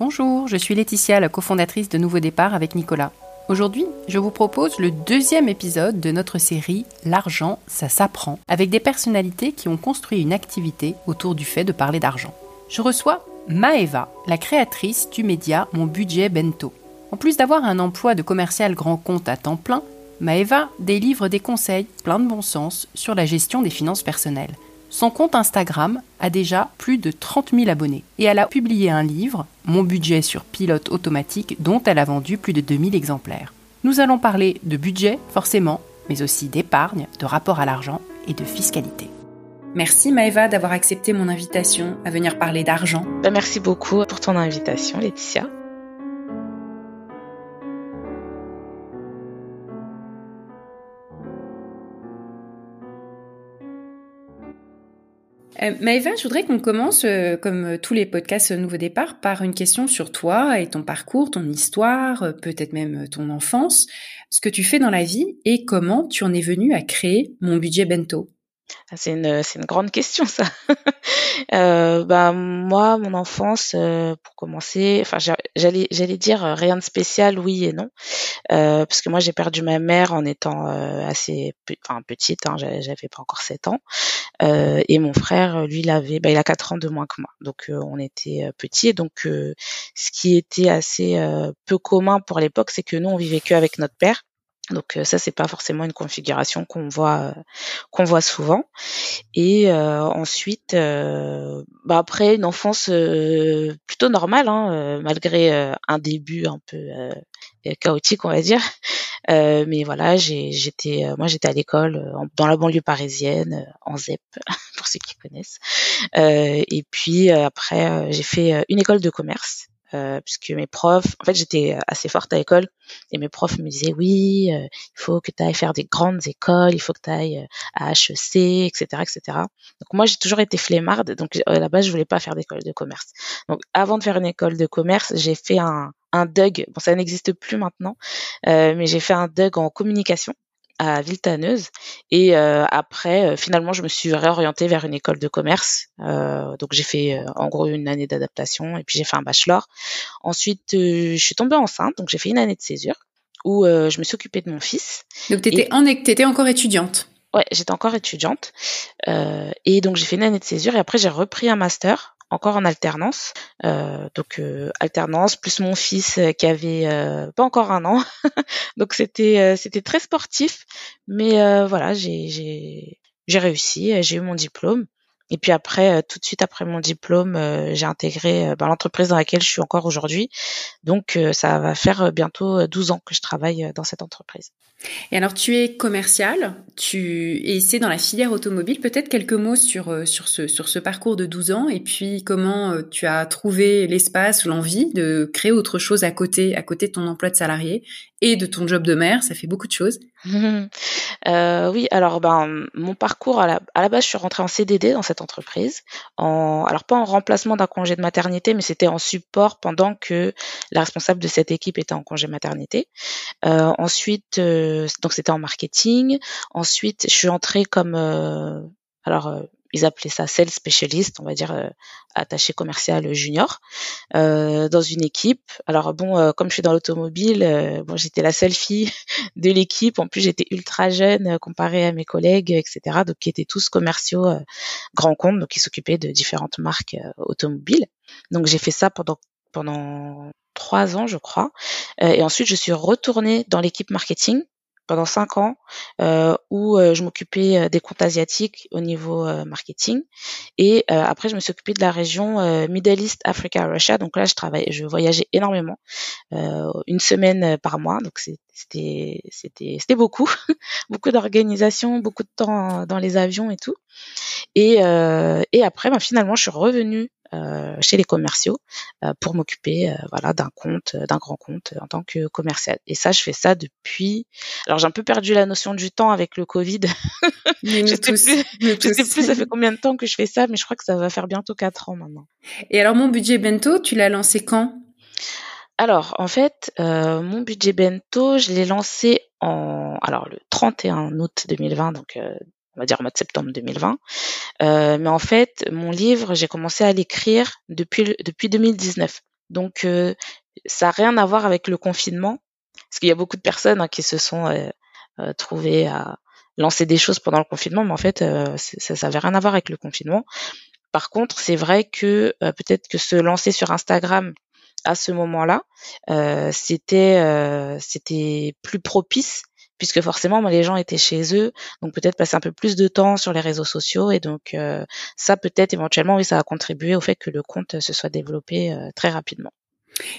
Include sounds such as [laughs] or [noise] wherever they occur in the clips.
Bonjour, je suis Laetitia, la cofondatrice de Nouveau Départ avec Nicolas. Aujourd'hui, je vous propose le deuxième épisode de notre série L'argent, ça s'apprend, avec des personnalités qui ont construit une activité autour du fait de parler d'argent. Je reçois Maeva, la créatrice du média Mon Budget Bento. En plus d'avoir un emploi de commercial grand compte à temps plein, Maeva délivre des conseils pleins de bon sens sur la gestion des finances personnelles. Son compte Instagram a déjà plus de 30 000 abonnés et elle a publié un livre, Mon budget sur pilote automatique, dont elle a vendu plus de 2000 exemplaires. Nous allons parler de budget, forcément, mais aussi d'épargne, de rapport à l'argent et de fiscalité. Merci Maëva d'avoir accepté mon invitation à venir parler d'argent. Ben, merci beaucoup pour ton invitation, Laetitia. Euh, Maëva, je voudrais qu'on commence, euh, comme tous les podcasts Nouveau Départ, par une question sur toi et ton parcours, ton histoire, euh, peut-être même ton enfance, ce que tu fais dans la vie et comment tu en es venu à créer mon budget bento. Ah, c'est une, c'est grande question ça. [laughs] euh, bah moi, mon enfance, euh, pour commencer, enfin j'allais, j'allais dire euh, rien de spécial, oui et non, euh, parce que moi j'ai perdu ma mère en étant euh, assez, enfin petite, hein, j'avais pas encore 7 ans, euh, et mon frère, lui, il avait, bah, il a 4 ans de moins que moi, donc on était petits, donc ce qui était assez peu commun pour l'époque, c'est que nous on vivait que avec notre père. Donc ça c'est pas forcément une configuration qu'on voit qu'on voit souvent. Et euh, ensuite, euh, bah après une enfance euh, plutôt normale, hein, malgré un début un peu chaotique on va dire. mais voilà, j'étais moi j'étais à l'école dans la banlieue parisienne en ZEP [laughs] pour ceux qui connaissent. et puis après j'ai fait une école de commerce euh, puisque mes profs, en fait, j'étais assez forte à l'école et mes profs me disaient oui, euh, il faut que tu ailles faire des grandes écoles, il faut que tu ailles euh, à HEC, etc., etc. Donc moi, j'ai toujours été flemmarde, donc à la base, je voulais pas faire d'école de commerce. Donc avant de faire une école de commerce, j'ai fait un un DUG, bon ça n'existe plus maintenant, euh, mais j'ai fait un DUG en communication à Villetaneuse. Et euh, après, euh, finalement, je me suis réorientée vers une école de commerce. Euh, donc j'ai fait en gros une année d'adaptation et puis j'ai fait un bachelor. Ensuite, je suis tombée enceinte, donc j'ai fait une année de césure où je me suis occupée de mon fils. Donc tu étais, encore étudiante Ouais, j'étais encore étudiante. et donc j'ai fait une année de césure et après j'ai repris un master encore en alternance. Euh, donc euh, alternance plus mon fils euh, qui avait pas encore un an. [laughs] donc c'était c'était très sportif, mais voilà j'ai j'ai réussi, j'ai eu mon diplôme. Et puis après, tout de suite après mon diplôme, j'ai intégré ben, l'entreprise dans laquelle je suis encore aujourd'hui. Donc ça va faire bientôt 12 ans que je travaille dans cette entreprise. Et alors, tu es commercial, tu et c'est dans la filière automobile. Peut-être quelques mots sur euh, sur ce sur ce parcours de 12 ans et puis comment euh, tu as trouvé l'espace, l'envie de créer autre chose à côté à côté de ton emploi de salarié et de ton job de mère. Ça fait beaucoup de choses. [laughs] Euh, oui, alors ben mon parcours à la, à la base, je suis rentrée en CDD dans cette entreprise. En alors pas en remplacement d'un congé de maternité, mais c'était en support pendant que la responsable de cette équipe était en congé maternité. Euh, ensuite donc c'était en marketing. Ensuite, je suis entrée comme euh, alors euh, ils appelaient ça sales spécialiste, on va dire euh, attaché commercial junior, dans une équipe. Alors bon, comme je suis dans l'automobile, bon j'étais la seule fille [laughs] de l'équipe. En plus j'étais ultra jeune comparée à mes collègues, etc. Donc qui étaient tous commerciaux grands comptes, donc qui s'occupaient de différentes marques automobiles. Donc j'ai fait ça pendant pendant trois ans, je crois. et ensuite, je suis retournée dans l'équipe marketing pendant cinq ans euh, où euh, je m'occupais euh, des comptes asiatiques au niveau marketing et après je me suis occupée de la région Middle East, Africa, Russia. Donc là je travaillais, je voyageais énormément, une semaine par mois. Donc c'était c'était c'était beaucoup, [laughs] beaucoup d'organisation, beaucoup de temps dans les avions et tout. Et et après ben, finalement je suis revenue euh, chez les commerciaux euh, pour m'occuper euh, voilà d'un compte d'un grand compte en tant que commercial et ça je fais ça depuis alors j'ai un peu perdu la notion du temps avec le Covid. Je sais [laughs] plus je sais plus ça fait [laughs] combien de temps que je fais ça mais je crois que ça va faire bientôt quatre ans maintenant. Et alors mon budget bento tu l'as lancé quand? Alors, en fait, mon budget bento, je l'ai lancé en alors le 31 août 2020, donc on va dire au mois de septembre 2020. Euh, mais en fait, mon livre, j'ai commencé à l'écrire depuis depuis 2019. Donc ça n'a rien à voir avec le confinement, parce qu'il y a beaucoup de personnes hein, qui se sont trouvées à lancer des choses pendant le confinement, mais en fait ça n'avait rien à voir avec le confinement. Par contre, c'est vrai que peut-être que se lancer sur Instagram à ce moment-là, c'était c'était plus propice puisque forcément les gens étaient chez eux, donc peut-être passer un peu plus de temps sur les réseaux sociaux et donc euh, ça peut-être éventuellement oui ça a contribué au fait que le compte se soit développé euh, très rapidement.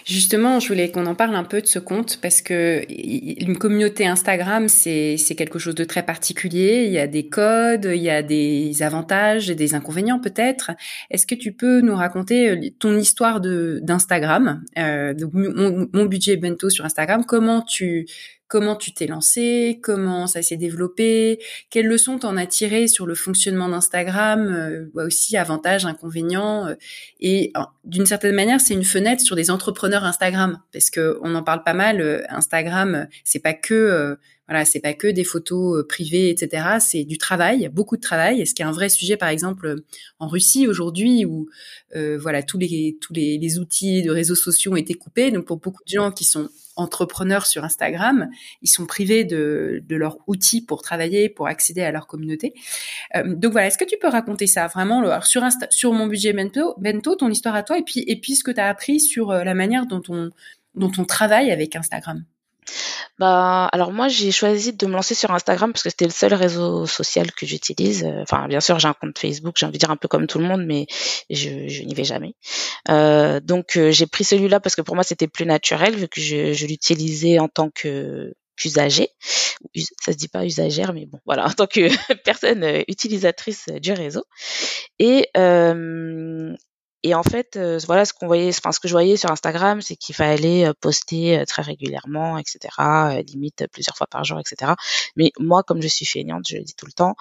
Justement, je voulais qu'on en parle un peu de ce compte parce que une communauté Instagram, c'est quelque chose de très particulier. Il y a des codes, il y a des avantages et des inconvénients peut-être. Est-ce que tu peux nous raconter euh, ton histoire d'Instagram, euh, mon, mon, budget bento sur Instagram, comment tu comment tu t'es lancé, comment ça s'est développé, quelles leçons t'en as tiré sur le fonctionnement d'Instagram, euh, aussi avantages, inconvénients, euh, et d'une certaine manière c'est une fenêtre sur des entrepreneurs Instagram parce que on en parle pas mal. Euh, Instagram, c'est pas que voilà, c'est pas que des photos privées, etc. C'est du travail, beaucoup de travail. Ce qui est un vrai sujet, par exemple, en Russie aujourd'hui, où voilà tous les tous les, les outils de réseaux sociaux ont été coupés. Donc pour beaucoup de gens qui sont entrepreneurs sur Instagram, ils sont privés de, de leurs outils pour travailler, pour accéder à leur communauté. Euh, donc voilà, est-ce que tu peux raconter ça vraiment sur, sur mon budget bento, bento, ton histoire à toi, et puis, et puis ce que tu as appris sur euh, la manière dont on, dont on travaille avec Instagram? Bah, alors moi, j'ai choisi de me lancer sur Instagram parce que c'était le seul réseau social que j'utilise. Euh, enfin, bien sûr, j'ai un compte Facebook, j'ai envie de dire un peu comme tout le monde, mais je, n'y vais jamais. Euh, donc, euh, j'ai pris celui-là parce que pour moi, c'était plus naturel vu que je, je l'utilisais en tant que usager. Ça se dit pas usagère, mais bon, voilà, [laughs] en tant que personne utilisatrice du réseau. Et, euh, et en fait, euh, voilà ce qu'on voyait, enfin ce que je voyais sur Instagram, c'est qu'il fallait euh, poster euh, très régulièrement, etc. limite plusieurs fois par jour, etc. Mais moi, comme je suis feignante, je le dis tout le temps,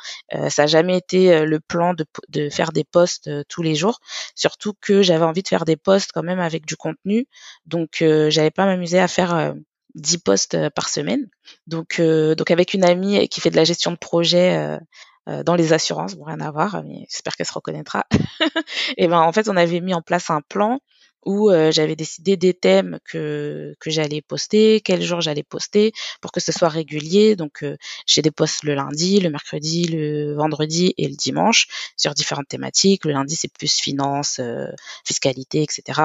ça n'a jamais été le plan de, de faire des posts tous les jours. Surtout que j'avais envie de faire des posts quand même avec du contenu, donc j'allais pas m'amuser à faire 10 posts par semaine. Donc, donc avec une amie qui fait de la gestion de projet euh, dans les assurances, bon rien à voir, mais j'espère qu'elle se reconnaîtra. [laughs] et ben en fait, on avait mis en place un plan où euh, j'avais décidé des thèmes que que j'allais poster, quel jour j'allais poster pour que ce soit régulier. Donc euh, j'ai des posts le lundi, le mercredi, le vendredi et le dimanche sur différentes thématiques. Le lundi c'est plus finance, fiscalité, etc.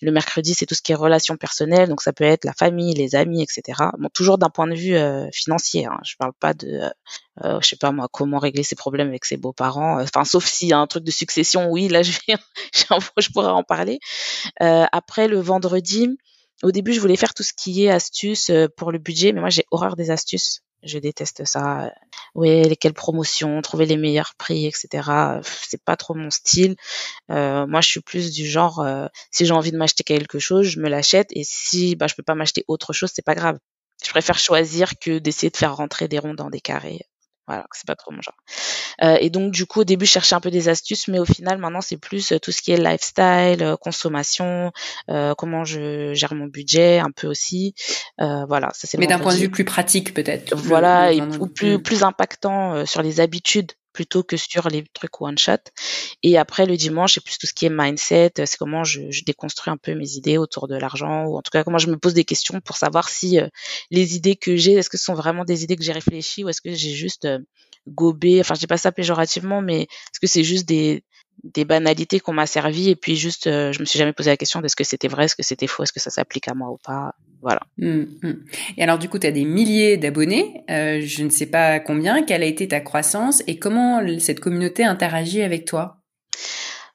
Le mercredi, c'est tout ce qui est relations personnelles, donc ça peut être la famille, les amis, etc. Bon, toujours d'un point de vue euh, financier. Hein. Je parle pas de, euh, euh, je sais pas moi, comment régler ses problèmes avec ses beaux-parents. Enfin, sauf s'il y a un truc de succession, oui, là, [laughs] je vais, je pourrais en parler. après, le vendredi, au début, je voulais faire tout ce qui est astuces pour le budget, mais moi, j'ai horreur des astuces. Je déteste ça. Ouais, lesquelles promotions, trouver les meilleurs prix, etc. C'est pas trop mon style. Euh, moi, je suis plus du genre, euh, si j'ai envie de m'acheter quelque chose, je me l'achète. Et si bah, je peux pas m'acheter autre chose, c'est pas grave. Je préfère choisir que d'essayer de faire rentrer des ronds dans des carrés. Voilà, c'est pas trop mon genre. Euh, et donc du coup au début je cherchais un peu des astuces, mais au final maintenant c'est plus euh, tout ce qui est lifestyle, euh, consommation, euh, comment je gère mon budget un peu aussi. Euh, voilà, ça c'est. Mais d'un point de vue plus pratique peut-être. Voilà, et, ou plus plus impactant sur les habitudes plutôt que sur les trucs one shot. Et après le dimanche, c'est plus tout ce qui est mindset, c'est comment je, je, déconstruis un peu mes idées autour de l'argent ou en tout cas comment je me pose des questions pour savoir si euh, les idées que j'ai, est-ce que ce sont vraiment des idées que j'ai réfléchies ou est-ce que j'ai juste euh, gobé, enfin je dis pas ça péjorativement, mais est-ce que c'est juste des des banalités qu'on m'a servi et puis juste euh, je me suis jamais posé la question de ce que c'était vrai, est-ce que c'était faux, est-ce que ça s'applique à moi ou pas. Voilà. Mmh, mmh. Et alors du coup, tu as des milliers d'abonnés, euh, je ne sais pas combien, quelle a été ta croissance et comment cette communauté interagit avec toi?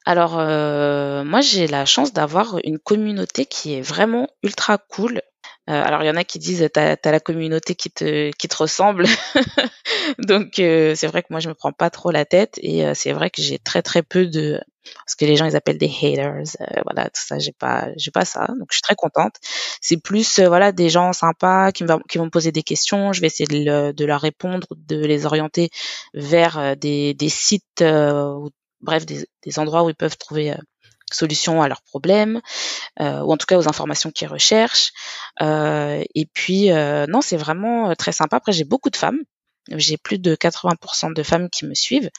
Alors euh, moi j'ai la chance d'avoir une communauté qui est vraiment ultra cool. Euh, alors il y en a qui disent t'as as la communauté qui te qui te ressemble, [laughs] donc euh, c'est vrai que moi je me prends pas trop la tête et euh, c'est vrai que j'ai très très peu de ce que les gens ils appellent des haters, voilà tout ça j'ai pas j'ai pas ça. Donc je suis très contente. C'est plus voilà des gens sympas qui me qui vont me poser des questions, je vais essayer de, de leur répondre, de les orienter vers des des sites ou bref des, des endroits où ils peuvent trouver solutions à leurs problèmes, euh, ou en tout cas aux informations qu'ils recherchent. Euh, et puis, euh, non, c'est vraiment très sympa. Après, j'ai beaucoup de femmes. J'ai plus de 80% de femmes qui me suivent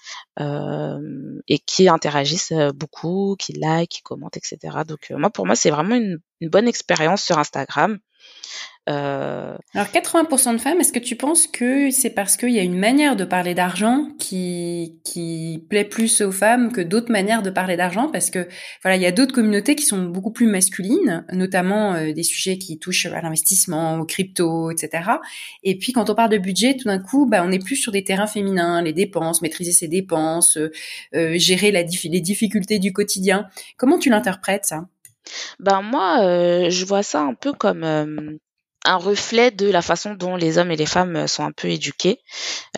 et qui interagissent beaucoup, qui like, qui commentent, etc. Donc moi, pour moi, c'est vraiment une bonne expérience sur Instagram. Euh... Alors 80% de femmes, est-ce que tu penses que c'est parce qu'il y a une manière de parler d'argent qui qui plaît plus aux femmes que d'autres manières de parler d'argent? Parce que voilà, il y a d'autres communautés qui sont beaucoup plus masculines, notamment euh, des sujets qui touchent à l'investissement, aux crypto, etc. Et puis quand on parle de budget, tout d'un coup, bah, on est plus sur des terrains féminins, les dépenses, maîtriser ses dépenses, euh, gérer la les difficultés du quotidien. Comment tu l'interprètes ça? Ben moi, euh, je vois ça un peu comme un reflet de la façon dont les hommes et les femmes euh, sont un peu éduqués.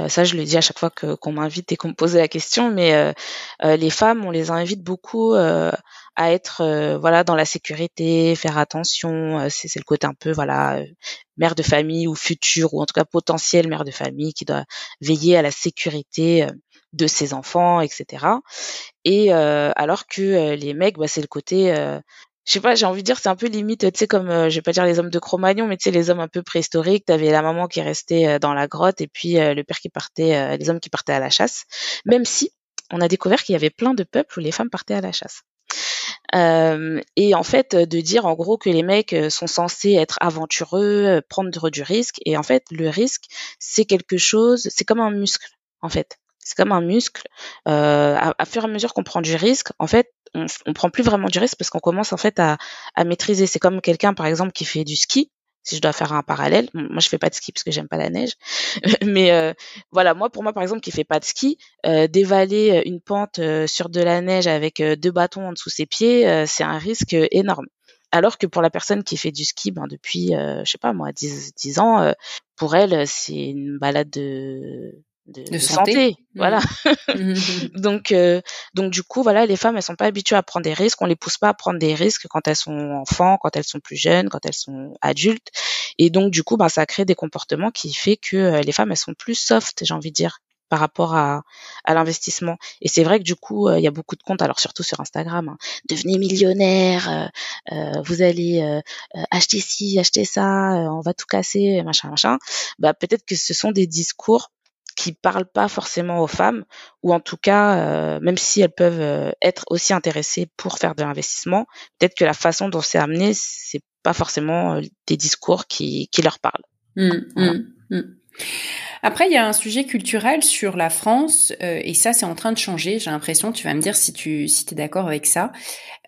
Euh, ça, je le dis à chaque fois que qu'on m'invite et qu'on me pose la question, mais euh, les femmes, on les invite beaucoup à être voilà dans la sécurité, faire attention. c'est le côté un peu voilà mère de famille ou future ou en tout cas potentielle mère de famille qui doit veiller à la sécurité de ses enfants, etc. Et alors que les mecs, bah, c'est le côté je sais pas, j'ai envie de dire, c'est un peu limite, tu sais, comme, euh, je vais pas dire les hommes de Cro-Magnon, mais tu sais, les hommes un peu préhistoriques, t'avais la maman qui restait euh, dans la grotte et puis euh, le père qui partait, les hommes qui partaient à la chasse. Même si on a découvert qu'il y avait plein de peuples où les femmes partaient à la chasse. et en fait, de dire en gros que les mecs sont censés être aventureux, prendre du risque, et en fait, le risque, c'est quelque chose, c'est comme un muscle, en fait c'est comme un muscle. Euh, à, à, fur et à mesure qu'on prend du risque, en fait, on, on prend plus vraiment du risque parce qu'on commence en fait à, à maîtriser. C'est comme quelqu'un, par exemple, qui fait du ski. Si je dois faire un parallèle, moi je fais pas de ski parce que j'aime pas la neige, [laughs] mais euh, voilà, moi pour moi par exemple qui fait pas de ski, euh, dévaler une pente euh, sur de la neige avec euh, deux bâtons en dessous ses pieds, c'est un risque énorme. Alors que pour la personne qui fait du ski ben, depuis, je sais pas moi, 10, 10 ans, pour elle, c'est une balade de, de, santé. Mmh. Voilà. Mmh, [laughs] donc, euh, donc du coup, voilà, les femmes, elles sont pas habituées à prendre des risques. On les pousse pas à prendre des risques quand elles sont enfants, quand elles sont plus jeunes, quand elles sont adultes. Et donc, du coup, ben, ça crée des comportements qui fait que euh, les femmes, elles sont plus soft, j'ai envie de dire par rapport à, à l'investissement. Et c'est vrai que du coup, euh, il y a beaucoup de comptes, alors surtout sur Instagram, hein, devenez millionnaire, vous allez acheter ci, acheter ça, on va tout casser, machin, machin. Bah peut-être que ce sont des discours qui parlent pas forcément aux femmes, ou en tout cas, euh, même si elles peuvent euh, être aussi intéressées pour faire de l'investissement, peut-être que la façon dont c'est amené, c'est pas forcément euh, des discours qui, qui leur parlent. Mmh, mmh, mmh. Après, il y a un sujet culturel sur la France, et ça, c'est en train de changer. J'ai l'impression, tu vas me dire si tu si es d'accord avec ça.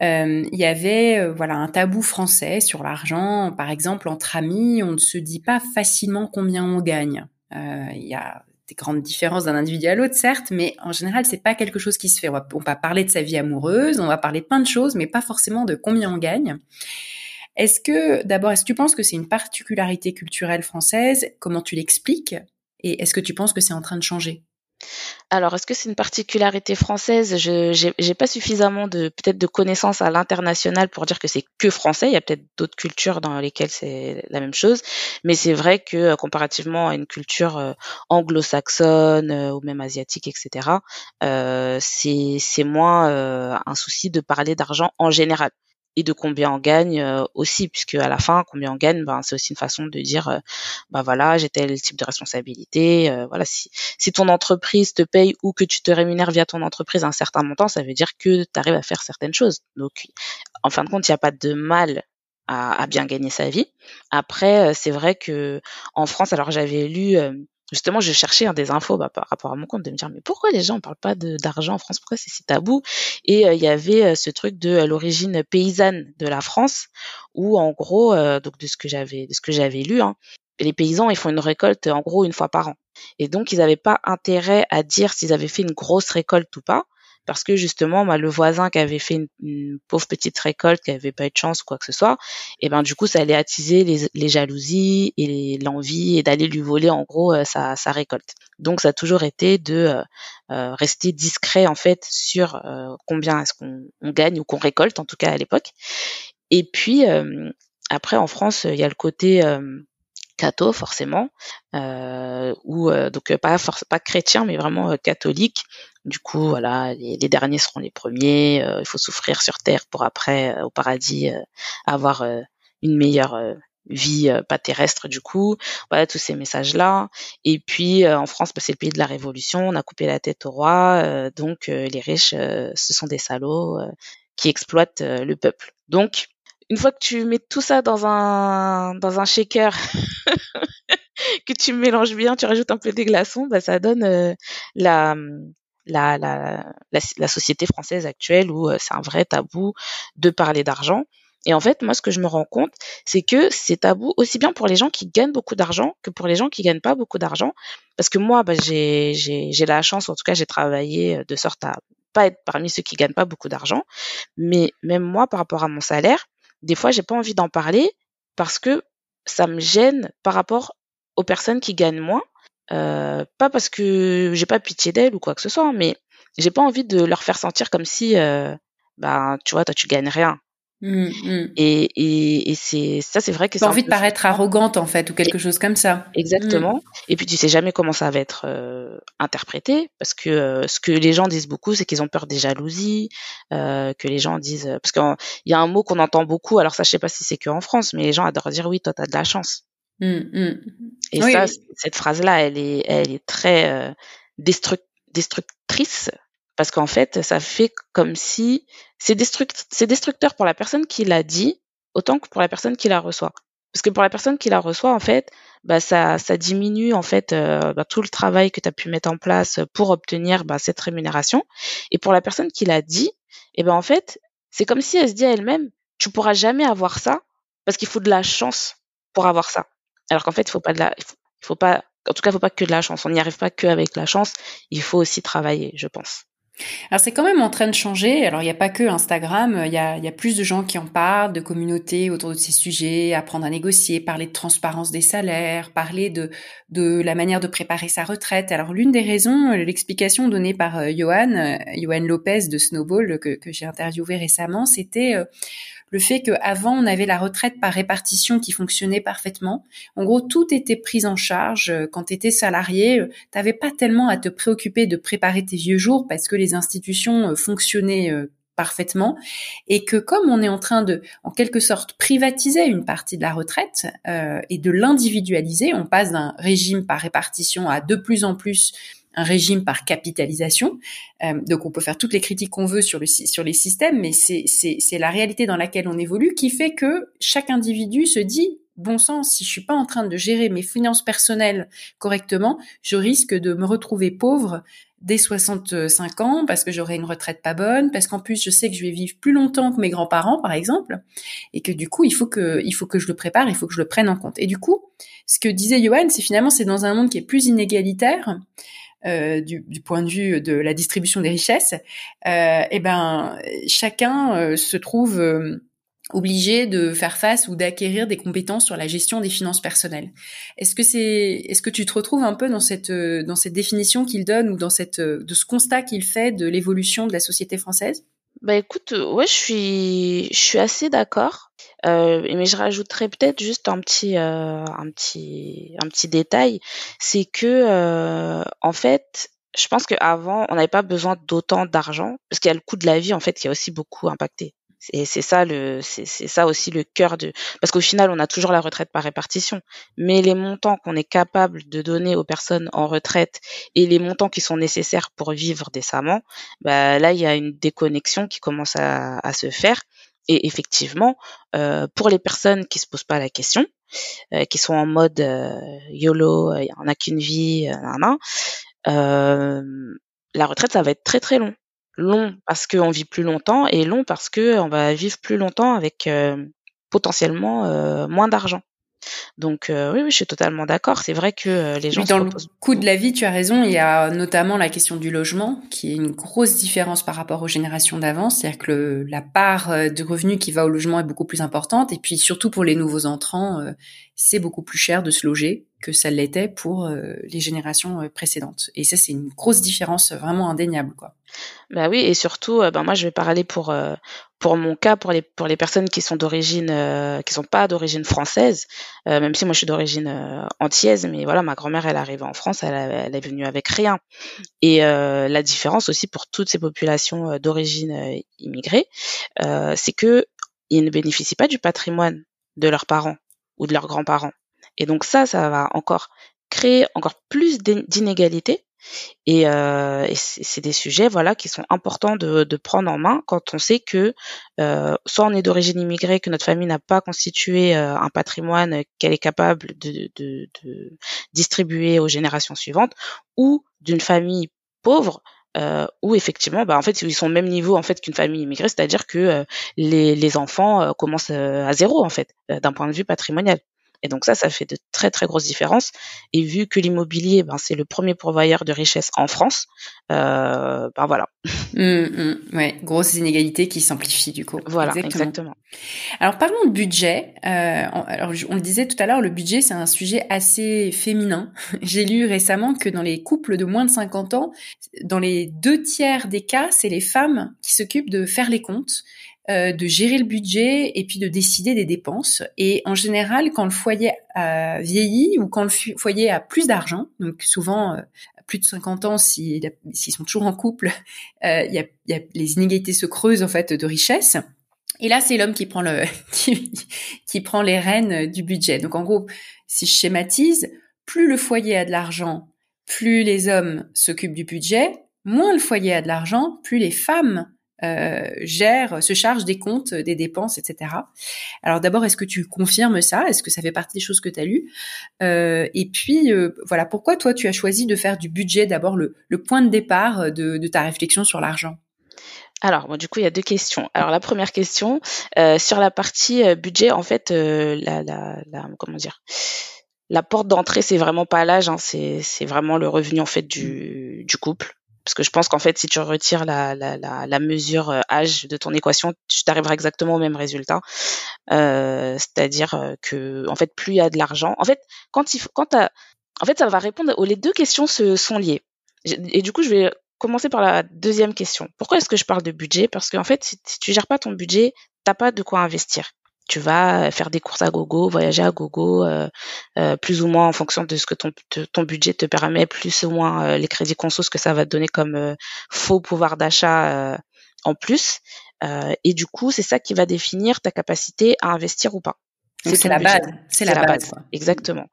il y avait voilà un tabou français sur l'argent. Par exemple, entre amis, on ne se dit pas facilement combien on gagne. Il y a des grandes différences d'un individu à l'autre, certes, mais en général, c'est pas quelque chose qui se fait. On va, parler de sa vie amoureuse, on va parler plein de choses, mais pas forcément de combien on gagne. Est-ce que, d'abord, est-ce que tu penses que c'est une particularité culturelle française? Comment tu l'expliques? Et est-ce que tu penses que c'est en train de changer? Alors, est-ce que c'est une particularité française? Je n'ai pas suffisamment de peut-être de connaissances à l'international pour dire que c'est que français. Il y a peut-être d'autres cultures dans lesquelles c'est la même chose, mais c'est vrai que euh, comparativement à une culture euh, anglo-saxonne euh, ou même asiatique, etc., c'est moins un souci de parler d'argent en général et de combien on gagne euh, aussi, puisque à la fin, combien on gagne, ben, c'est aussi une façon de dire, euh, ben voilà, j'ai tel type de responsabilité. Euh, voilà, si, si ton entreprise te paye ou que tu te rémunères via ton entreprise un certain montant, ça veut dire que tu arrives à faire certaines choses. Donc, en fin de compte, il n'y a pas de mal à, à, bien gagner sa vie. Après, c'est vrai que en France, alors j'avais lu justement, je cherchais hein, des infos bah, par rapport à mon compte, de me dire mais pourquoi les gens ne parlent pas d'argent en France? Pourquoi c'est si tabou? Et euh, il y avait euh, ce truc de euh, l'origine paysanne de la France, où en gros, donc de ce que j'avais, de ce que j'avais lu, hein, les paysans ils font une récolte en gros une fois par an, et donc ils n'avaient pas intérêt à dire s'ils avaient fait une grosse récolte ou pas, parce que justement, bah, le voisin qui avait fait une, pauvre petite récolte, qui avait pas eu de chance ou quoi que ce soit, et ben du coup, ça allait attiser les, jalousies et l'envie et d'aller lui voler en gros euh, sa, récolte. Donc, ça a toujours été de euh, euh, rester discret en fait sur combien est-ce qu'on gagne ou qu'on récolte, en tout cas à l'époque. Et puis après, en France, il y a le côté catho forcément, euh, ou donc pas pas chrétien mais vraiment catholique, du coup, voilà, les, derniers seront les premiers. Euh, il faut souffrir sur terre pour après, euh, au paradis, euh, avoir une meilleure vie pas terrestre du coup. Voilà tous ces messages là. Et puis en France, bah, c'est le pays de la révolution. On a coupé la tête au roi, donc les riches, ce sont des salauds qui exploitent le peuple. Donc une fois que tu mets tout ça dans un dans un shaker [laughs] que tu mélanges bien, tu rajoutes un peu des glaçons, bah ça donne euh, la, la, la, la, société française actuelle où euh, c'est un vrai tabou de parler d'argent. Et en fait, moi, ce que je me rends compte, c'est que c'est tabou aussi bien pour les gens qui gagnent beaucoup d'argent que pour les gens qui gagnent pas beaucoup d'argent. Parce que moi, bah, j'ai, j'ai, j'ai la chance, en tout cas, j'ai travaillé de sorte à pas être parmi ceux qui gagnent pas beaucoup d'argent. Mais même moi, par rapport à mon salaire, des fois, j'ai pas envie d'en parler parce que ça me gêne par rapport aux personnes qui gagnent moins. Euh, pas parce que j'ai pas pitié d'elles ou quoi que ce soit, mais j'ai pas envie de leur faire sentir comme si, euh, bah, tu vois, toi, tu gagnes rien. Mmh, mmh. Et, et, et c'est ça, c'est vrai que c'est envie de paraître arrogante en fait ou quelque chose comme ça. Exactement. Mmh. Et puis tu sais jamais comment ça va être euh, interprété parce que euh, ce que les gens disent beaucoup, c'est qu'ils ont peur des jalousies, euh, que les gens disent parce qu'il y a un mot qu'on entend beaucoup. Alors ça, je sais pas si c'est que en France, mais les gens adorent dire oui, toi t'as de la chance. Et ça, cette phrase-là, elle est, elle est très destructrice parce qu'en fait, ça fait comme si c'est destructeur pour la personne qui l'a dit autant que pour la personne qui la reçoit. Parce que pour la personne qui la reçoit, en fait, bah ça, ça diminue en fait euh, bah, tout le travail que tu as pu mettre en place pour obtenir bah, cette rémunération. Et pour la personne qui l'a dit, eh ben en fait, c'est comme si elle se dit à elle-même, tu pourras jamais avoir ça parce qu'il faut de la chance pour avoir ça. Alors qu'en fait, il faut pas de la, il faut, pas, en tout cas, il faut pas que de la chance. On n'y arrive pas que avec la chance. Il faut aussi travailler, je pense. Alors c'est quand même en train de changer. Alors il n'y a pas que Instagram, il y a, plus de gens qui en parlent, de communautés autour de ces sujets, apprendre à négocier, parler de transparence des salaires, parler de, la manière de préparer sa retraite. Alors l'une des raisons, l'explication donnée par euh, Johan, euh, Johan Lopez de Snowball que, que j'ai interviewé récemment, c'était euh, le fait qu'avant on avait la retraite par répartition qui fonctionnait parfaitement. En gros, tout était pris en charge. Euh, quand tu étais salarié, euh, t'avais pas tellement à te préoccuper de préparer tes vieux jours parce que les institutions euh, fonctionnaient parfaitement et que comme on est en train de, en quelque sorte, privatiser une partie de la retraite et de l'individualiser, on passe d'un régime par répartition à de plus en plus un régime par capitalisation. Euh, donc on peut faire toutes les critiques qu'on veut sur, le, sur les systèmes, mais c'est la réalité dans laquelle on évolue qui fait que chaque individu se dit bon sens, si je suis pas en train de gérer mes finances personnelles correctement, je risque de me retrouver pauvre dès 65 ans parce que j'aurai une retraite pas bonne, parce qu'en plus je sais que je vais vivre plus longtemps que mes grands-parents par exemple, et que du coup il faut que il faut que je le prépare, il faut que je le prenne en compte. Et du coup, ce que disait Johan, c'est finalement c'est dans un monde qui est plus inégalitaire, euh, du, du, point de vue de la distribution des richesses, euh, eh ben chacun euh, se trouve euh, obligé de faire face ou d'acquérir des compétences sur la gestion des finances personnelles. Est-ce que c'est, est-ce que tu te retrouves un peu dans cette dans cette définition qu'il donne ou dans cette de ce constat qu'il fait de l'évolution de la société française? Bah écoute, ouais, je suis je suis assez d'accord. Euh, mais je rajouterais peut-être juste un petit, euh, un petit, un petit détail, c'est que euh, en fait, je pense qu'avant, on n'avait pas besoin d'autant d'argent parce qu'il y a le coût de la vie en fait qui a aussi beaucoup impacté. Et c'est ça le, c'est ça aussi le cœur de, parce qu'au final, on a toujours la retraite par répartition, mais les montants qu'on est capable de donner aux personnes en retraite et les montants qui sont nécessaires pour vivre décemment, bah là, il y a une déconnexion qui commence à, à se faire. Et effectivement, euh, pour les personnes qui se posent pas la question, euh, qui sont en mode euh, YOLO, il y en a qu'une vie, la retraite ça va être très très long. Long parce qu'on vit plus longtemps et long parce que on va vivre plus longtemps avec potentiellement moins d'argent. Donc euh, oui, oui, je suis totalement d'accord. C'est vrai que euh, les gens. dans le coût de la vie, tu as raison. Il y a notamment la question du logement, qui est une grosse différence par rapport aux générations d'avant. C'est-à-dire que la part euh, de revenus qui va au logement est beaucoup plus importante. Et puis surtout pour les nouveaux entrants, c'est beaucoup plus cher de se loger que ça l'était pour les générations précédentes. Et ça, c'est une grosse différence vraiment indéniable, quoi. Bah oui, et surtout, ben moi, je vais parler pour pour mon cas, pour les pour les personnes qui sont d'origine, euh, qui sont pas d'origine française, euh, même si moi je suis d'origine euh, antillaise, mais voilà, ma grand-mère elle est arrivée en France, elle, est venue avec rien. Et euh, la différence aussi pour toutes ces populations euh, d'origine immigrée, c'est que ils ne bénéficient pas du patrimoine de leurs parents. ou de leurs grands-parents. Et donc ça, ça va encore créer encore plus d'inégalités et, euh, c'est des sujets voilà qui sont importants de, prendre en main quand on sait que euh, soit on est d'origine immigrée, que notre famille n'a pas constitué euh, un patrimoine qu'elle est capable de, distribuer aux générations suivantes, ou d'une famille pauvre. Où effectivement, bah, en fait, ils sont au même niveau en fait qu'une famille immigrée, c'est-à-dire que les, les, enfants commencent à zéro en fait, d'un point de vue patrimonial. Et donc ça, ça fait de très très grosses différences. Et vu que l'immobilier, ben, c'est le premier pourvoyeur de richesse en France, euh, ben voilà. Mmh, mmh, ouais, grosses inégalités qui s'amplifient du coup. Voilà, exactement. Alors parlons de budget. Euh, alors on le disait tout à l'heure, le budget c'est un sujet assez féminin. [laughs] J'ai lu récemment que dans les couples de moins de 50 ans, dans les deux tiers des cas, c'est les femmes qui s'occupent de faire les comptes euh, de gérer le budget et puis de décider des dépenses. Et en général, quand le foyer a vieilli ou quand le foyer a plus d'argent, donc souvent euh, plus de 50 ans s'ils sont toujours en couple, euh, y, a, y a, les inégalités se creusent en fait de richesse. Et là, c'est l'homme qui prend le [laughs] qui, qui prend les rênes du budget. Donc en gros, si je schématise, plus le foyer a de l'argent, plus les hommes s'occupent du budget, moins le foyer a de l'argent, plus les femmes euh, gère, se charge des comptes, des dépenses, etc. Alors d'abord, est-ce que tu confirmes ça? Est-ce que ça fait partie des choses que tu as lues? Euh, Et puis, euh, voilà, pourquoi toi, tu as choisi de faire du budget d'abord le, point de départ de, ta réflexion sur l'argent? Alors, bon, du coup, il y a deux questions. Alors, la première question, sur la partie budget, en fait, la, la, la, comment dire? La porte d'entrée, c'est vraiment pas l'âge, hein, c'est vraiment le revenu en fait du, du couple parce que je pense qu'en fait, si tu retires la, mesure euh, âge de ton équation, tu t'arriveras exactement au même résultat. Euh, C'est-à-dire euh, que, en fait, plus il y a de l'argent, en fait, quand il quand en fait, ça va répondre. aux les deux questions se sont liées. Et du coup, je vais commencer par la deuxième question. Pourquoi est-ce que je parle de budget? Parce qu'en fait, si, si tu gères pas ton budget, t'as pas de quoi investir tu vas faire des courses à gogo, voyager à gogo, euh, euh, plus ou moins en fonction de ce que ton, ton budget te permet, plus ou moins euh, les crédits conso, ce que ça va te donner comme faux pouvoir d'achat en plus. et du coup, c'est ça qui va définir ta capacité à investir ou pas. C'est la base. C'est la, base. Exactement.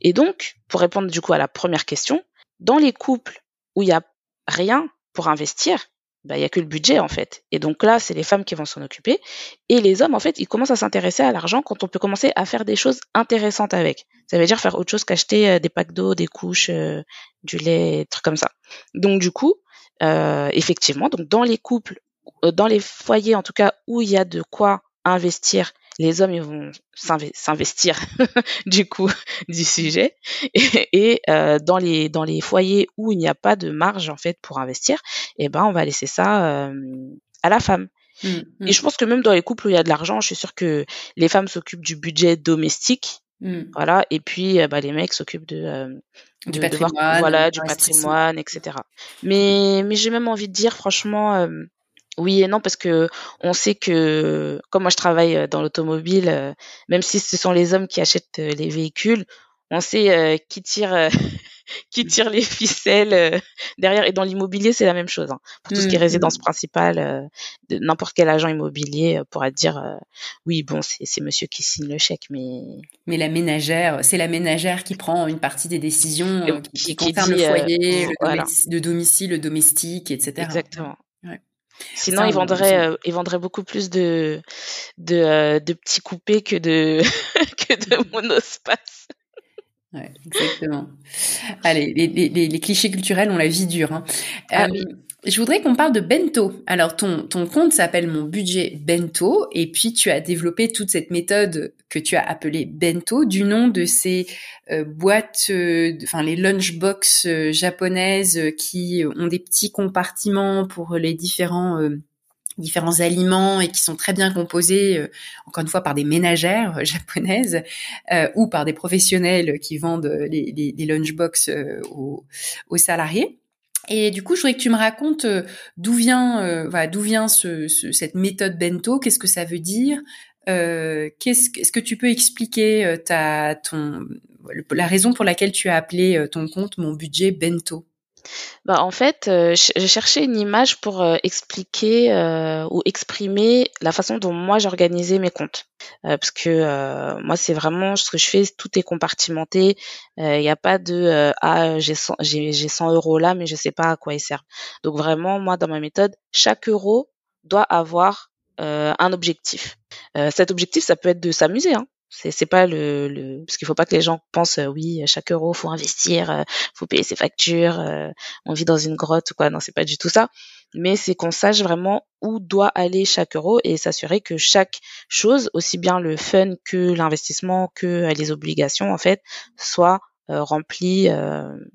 Et donc, pour répondre du coup à la première question, dans les couples où il y a rien pour investir, bah, il y a que le budget en fait. Et donc là, c'est les femmes qui vont s'en occuper. Et les hommes, en fait, ils commencent à s'intéresser à l'argent quand on peut commencer à faire des choses intéressantes avec. Ça veut dire faire autre chose qu'acheter euh, des packs d'eau, des couches, euh, du lait, trucs comme ça. Donc du coup, euh, effectivement, donc dans les couples, dans les foyers en tout cas où il y a de quoi investir les hommes ils vont s'investir [laughs] du coup du sujet. Et, euh, dans les dans les foyers où il n'y a pas de marge en fait pour investir eh ben on va laisser ça euh, à la femme. Mmh, mmh. et je pense que même dans les couples où il y a de l'argent je suis sûre que les femmes s'occupent du budget domestique. Mmh. voilà. Et puis euh, bah, les mecs s'occupent de, du patrimoine, voilà du patrimoine etc mais mais j'ai même envie de dire franchement oui et non parce que on sait que comme moi je travaille euh, dans l'automobile, euh, même si ce sont les hommes qui achètent euh, les véhicules, on sait qui tire [laughs] qui tire les ficelles derrière. Et dans l'immobilier c'est la même chose. Hein. Pour tout ce qui est mmh, résidence mmh. principale, n'importe quel agent immobilier pourra dire oui bon c'est monsieur qui signe le chèque, mais mais la ménagère c'est la ménagère qui prend une partie des décisions qui, concernent le foyer, le, domicile, le domestique, etc. Exactement. Sinon, ils vendraient, euh, ils vendraient beaucoup plus de, de, euh, de petits coupés que de, [laughs] que de monospace. Ouais, exactement. Allez, les, les, les, clichés culturels ont la vie dure. Hein. Ah euh, je voudrais qu'on parle de bento. Alors ton ton compte s'appelle mon budget bento et puis tu as développé toute cette méthode que tu as appelée bento du nom de ces euh, boîtes, euh, enfin les lunchbox euh, japonaises qui ont des petits compartiments pour les différents différents aliments et qui sont très bien composés, encore une fois, par des ménagères japonaises ou par des professionnels qui vendent les, les, lunchbox aux salariés. Et du coup, je voudrais que tu me racontes euh, d'où vient, euh, voilà, d'où vient ce, cette méthode bento, qu'est-ce que ça veut dire, euh, qu'est-ce, est-ce que tu peux expliquer ta, ton, la raison pour laquelle tu as appelé ton compte mon budget bento? Bah, en fait, euh, je cherchais une image pour euh, expliquer euh, ou exprimer la façon dont moi j'organisais mes comptes. parce que moi, c'est vraiment ce que je fais, tout est compartimenté. Il n'y a pas de ah j'ai 100, j'ai, j'ai 100 euros là, mais je sais pas à quoi ils servent. Donc vraiment, moi, dans ma méthode, chaque euro doit avoir un objectif. cet objectif, ça peut être de s'amuser. Hein. C'est c'est pas le, le parce qu'il faut pas que les gens pensent euh, oui chaque euro faut investir, euh, faut payer ses factures, euh, on vit dans une grotte ou quoi. Non, c'est pas du tout ça. Mais c'est qu'on sache vraiment où doit aller chaque euro et s'assurer que chaque chose, aussi bien le fun que l'investissement que les obligations en fait, soit rempli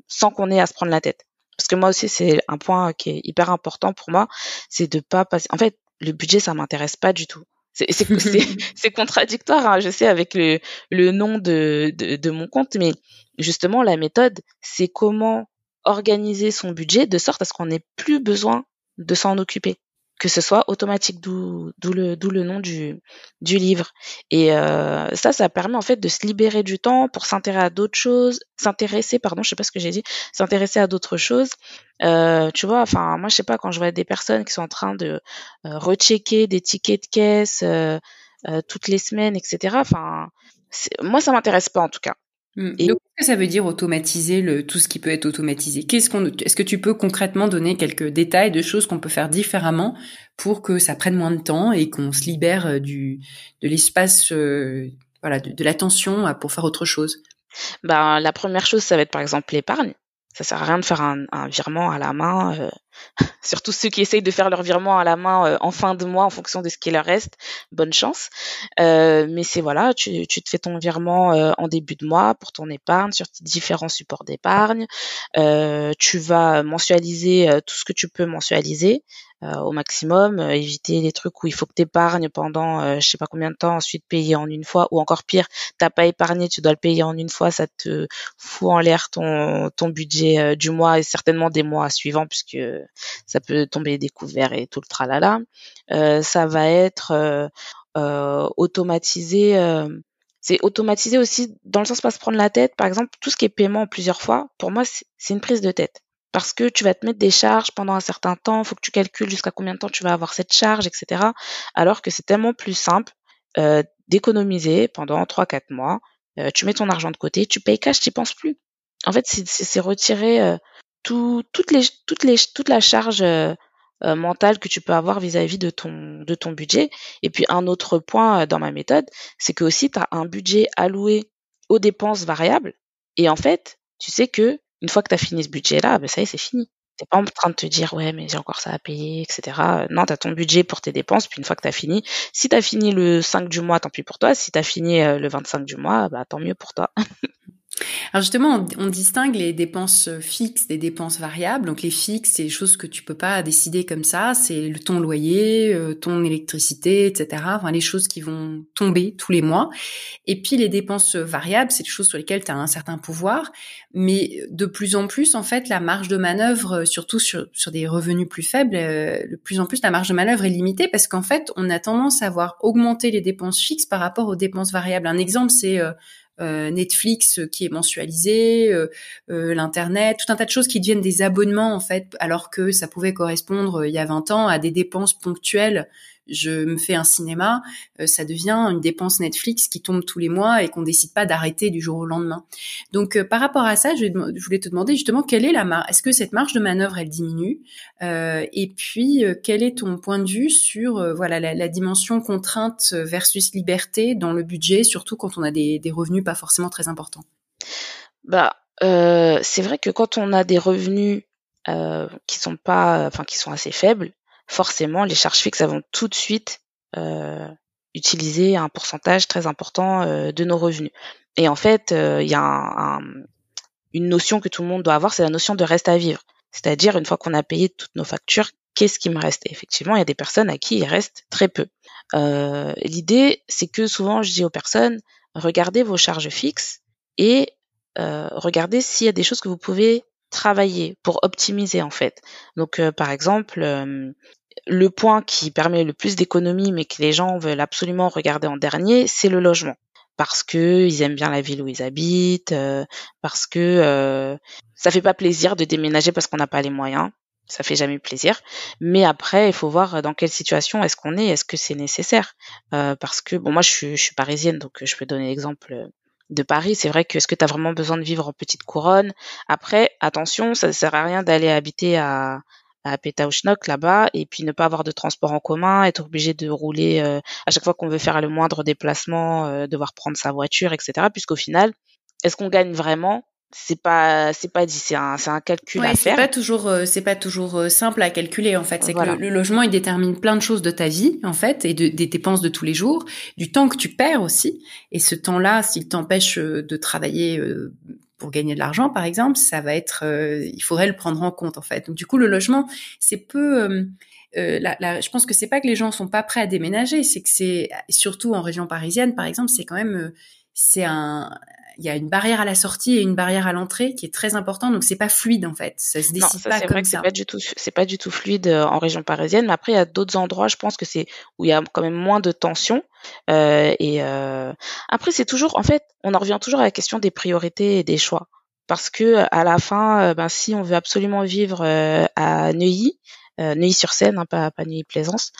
sans qu'on ait à se prendre la tête. Parce que moi aussi c'est un point qui est hyper important pour moi, c'est de pas passer. En fait, le budget ça m'intéresse pas du tout. [laughs] C'est contradictoire, hein, je sais, avec le, le nom de, de, de mon compte, mais justement, la méthode, c'est comment organiser son budget de sorte à ce qu'on n'ait plus besoin de s'en occuper que ce soit automatique, d'où le, le nom du, du livre. Et euh, ça, ça permet en fait de se libérer du temps pour s'intéresser à d'autres choses, s'intéresser, pardon, je sais pas ce que j'ai dit, s'intéresser à d'autres choses. Euh, tu vois, enfin, moi, je sais pas, quand je vois des personnes qui sont en train de euh, rechecker des tickets de caisse euh, euh, toutes les semaines, etc. Enfin, moi, ça m'intéresse pas en tout cas. Mm. Et... Donc, qu'est-ce que ça veut dire automatiser le, tout ce qui peut être automatisé? Qu'est-ce qu'on, Est-ce que tu peux concrètement donner quelques détails de choses qu'on peut faire différemment pour que ça prenne moins de temps et qu'on se libère euh, du, de l'espace, euh, voilà, de, de l'attention pour faire autre chose? Ben, La première chose, ça va être par exemple l'épargne. Ça sert à rien de faire un, virement à la main, euh, [laughs] surtout ceux qui essayent de faire leur virement à la main euh, en fin de mois en fonction de ce qui leur reste. Bonne chance. Euh, mais c'est voilà, tu, tu, te fais ton virement euh, en début de mois pour ton épargne sur différents supports d'épargne. Tu vas mensualiser tout ce que tu peux mensualiser. Euh, au maximum, euh, éviter les trucs où il faut que tu épargnes pendant euh, je sais pas combien de temps, ensuite payer en une fois, ou encore pire, t'as pas épargné, tu dois le payer en une fois, ça te fout en l'air ton, ton budget du mois et certainement des mois suivants puisque ça peut tomber découvert et tout le tralala. ça va être automatisé c'est automatisé aussi dans le sens pas se prendre la tête. Par exemple, tout ce qui est paiement plusieurs fois, pour moi, c'est une prise de tête parce que tu vas te mettre des charges pendant un certain temps, il faut que tu calcules jusqu'à combien de temps tu vas avoir cette charge, etc. Alors que c'est tellement plus simple euh, d'économiser pendant 3-4 mois, euh, tu mets ton argent de côté, tu payes cash, tu penses plus. En fait, c'est retirer euh, tout, les, les, toute la charge euh, euh, mentale que tu peux avoir vis-à-vis de ton, de ton budget. Et puis un autre point euh, dans ma méthode, c'est que aussi tu as un budget alloué aux dépenses variables. Et en fait, tu sais que une fois que tu as fini ce budget-là, ben ça y est, c'est fini. T'es pas en train de te dire ouais mais j'ai encore ça à payer, etc. Non, tu as ton budget pour tes dépenses, puis une fois que tu as fini, si tu as fini le 5 du mois, tant pis pour toi. Si tu as fini euh, le 25 du mois, bah tant mieux pour toi. [laughs] Alors justement, on, distingue les dépenses fixes des dépenses variables. Donc les fixes, c'est des choses que tu peux pas décider comme ça. C'est ton loyer, euh, ton électricité, etc. Enfin les choses qui vont tomber tous les mois. Et puis les dépenses variables, c'est des choses sur lesquelles tu as un certain pouvoir. Mais de plus en plus, en fait, la marge de manœuvre, surtout sur, sur des revenus plus faibles, euh, de plus en plus la marge de manœuvre est limitée parce qu'en fait, on a tendance à voir augmenter les dépenses fixes par rapport aux dépenses variables. Un exemple, c'est euh, euh, Netflix qui est mensualisé, euh, euh, l'internet, tout un tas de choses qui deviennent des abonnements en fait, alors que ça pouvait correspondre il y a 20 ans à des dépenses ponctuelles je me fais un cinéma, euh, ça devient une dépense Netflix qui tombe tous les mois et qu'on décide pas d'arrêter du jour au lendemain. Donc euh, par rapport à ça, je, voulais te demander justement quelle est la marge, est-ce que cette marge de manœuvre elle diminue euh, et puis quel est ton point de vue sur voilà la, dimension contrainte versus liberté dans le budget, surtout quand on a des, des revenus pas forcément très importants? Bah c'est vrai que quand on a des revenus qui sont pas, enfin qui sont assez faibles, forcément, les charges fixes vont tout de suite euh, utiliser un pourcentage très important euh, de nos revenus. Et en fait, euh, il y a une notion que tout le monde doit avoir, c'est la notion de reste à vivre. C'est-à-dire, une fois qu'on a payé toutes nos factures, qu'est-ce qui me reste? Effectivement, il y a des personnes à qui il reste très peu. L'idée, c'est que souvent, je dis aux personnes, regardez vos charges fixes et regardez s'il y a des choses que vous pouvez travailler pour optimiser en fait. Donc par exemple, le point qui permet le plus d'économie, mais que les gens veulent absolument regarder en dernier, c'est le logement. parce que ils aiment bien la ville où ils habitent, parce que ça fait pas plaisir de déménager parce qu'on n'a pas les moyens ça fait jamais plaisir. Mais après, il faut voir dans quelle situation est-ce qu'on est, est-ce que c'est nécessaire. Euh, parce que, bon, moi, je suis, je suis parisienne, donc je peux donner l'exemple de Paris. C'est vrai que est-ce que tu as vraiment besoin de vivre en petite couronne? Après, attention, ça ne sert à rien d'aller habiter à, à Pétaouchnok là-bas et puis ne pas avoir de transport en commun, être obligé de rouler euh, à chaque fois qu'on veut faire le moindre déplacement, euh, devoir prendre sa voiture, etc. Puisqu'au final, est-ce qu'on gagne vraiment? C'est pas c'est pas dit c'est un c'est un calcul à faire. C'est pas toujours euh, c'est pas toujours euh, simple à calculer en fait. C'est que le, logement il détermine plein de choses de ta vie en fait et de, des dépenses de tous les jours, du temps que tu perds aussi. Et ce temps-là, s'il t'empêche euh, de travailler pour gagner de l'argent par exemple, ça va être il faudrait le prendre en compte en fait. Donc du coup le logement c'est peu euh, je pense que c'est pas que les gens sont pas prêts à déménager, c'est que c'est surtout en région parisienne par exemple, c'est quand même c'est un il y a une barrière à la sortie et une barrière à l'entrée qui est très importante. Donc c'est pas fluide en fait. Ça se décide non, pas comme vrai que C'est pas du tout, c'est pas du tout fluide euh, en région parisienne. Mais après il y a d'autres endroits, je pense que c'est où il y a quand même moins de tension. Euh, et euh... après c'est toujours, en fait, on en revient toujours à la question des priorités et des choix. Parce que à la fin, euh, ben, si on veut absolument vivre euh, à Neuilly, Neuilly-sur-Seine, hein, pas, pas Neuilly-Plaisance,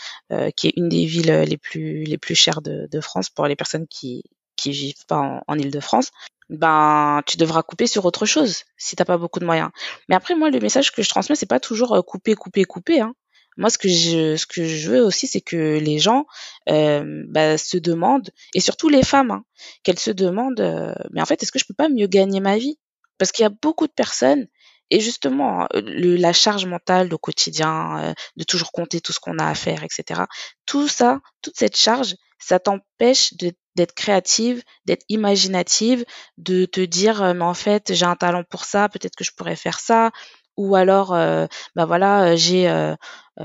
qui est une des villes les plus les plus chères de, de France pour les personnes qui qui vivent pas en, en Ile-de-France, ben tu devras couper sur autre chose si t'as pas beaucoup de moyens. Mais après moi le message que je transmets c'est pas toujours euh, couper couper couper. Hein. Moi ce que je ce que je veux aussi c'est que les gens euh, bah, se demandent et surtout les femmes hein, qu'elles se demandent euh, mais en fait est-ce que je peux pas mieux gagner ma vie? Parce qu'il y a beaucoup de personnes et justement, la charge mentale au quotidien, de toujours compter tout ce qu'on a à faire, etc. Tout ça, toute cette charge, ça t'empêche d'être créative, d'être imaginative, de te dire, euh, mais en fait, j'ai un talent pour ça, peut-être que je pourrais faire ça, ou alors, euh, bah voilà, j'ai euh,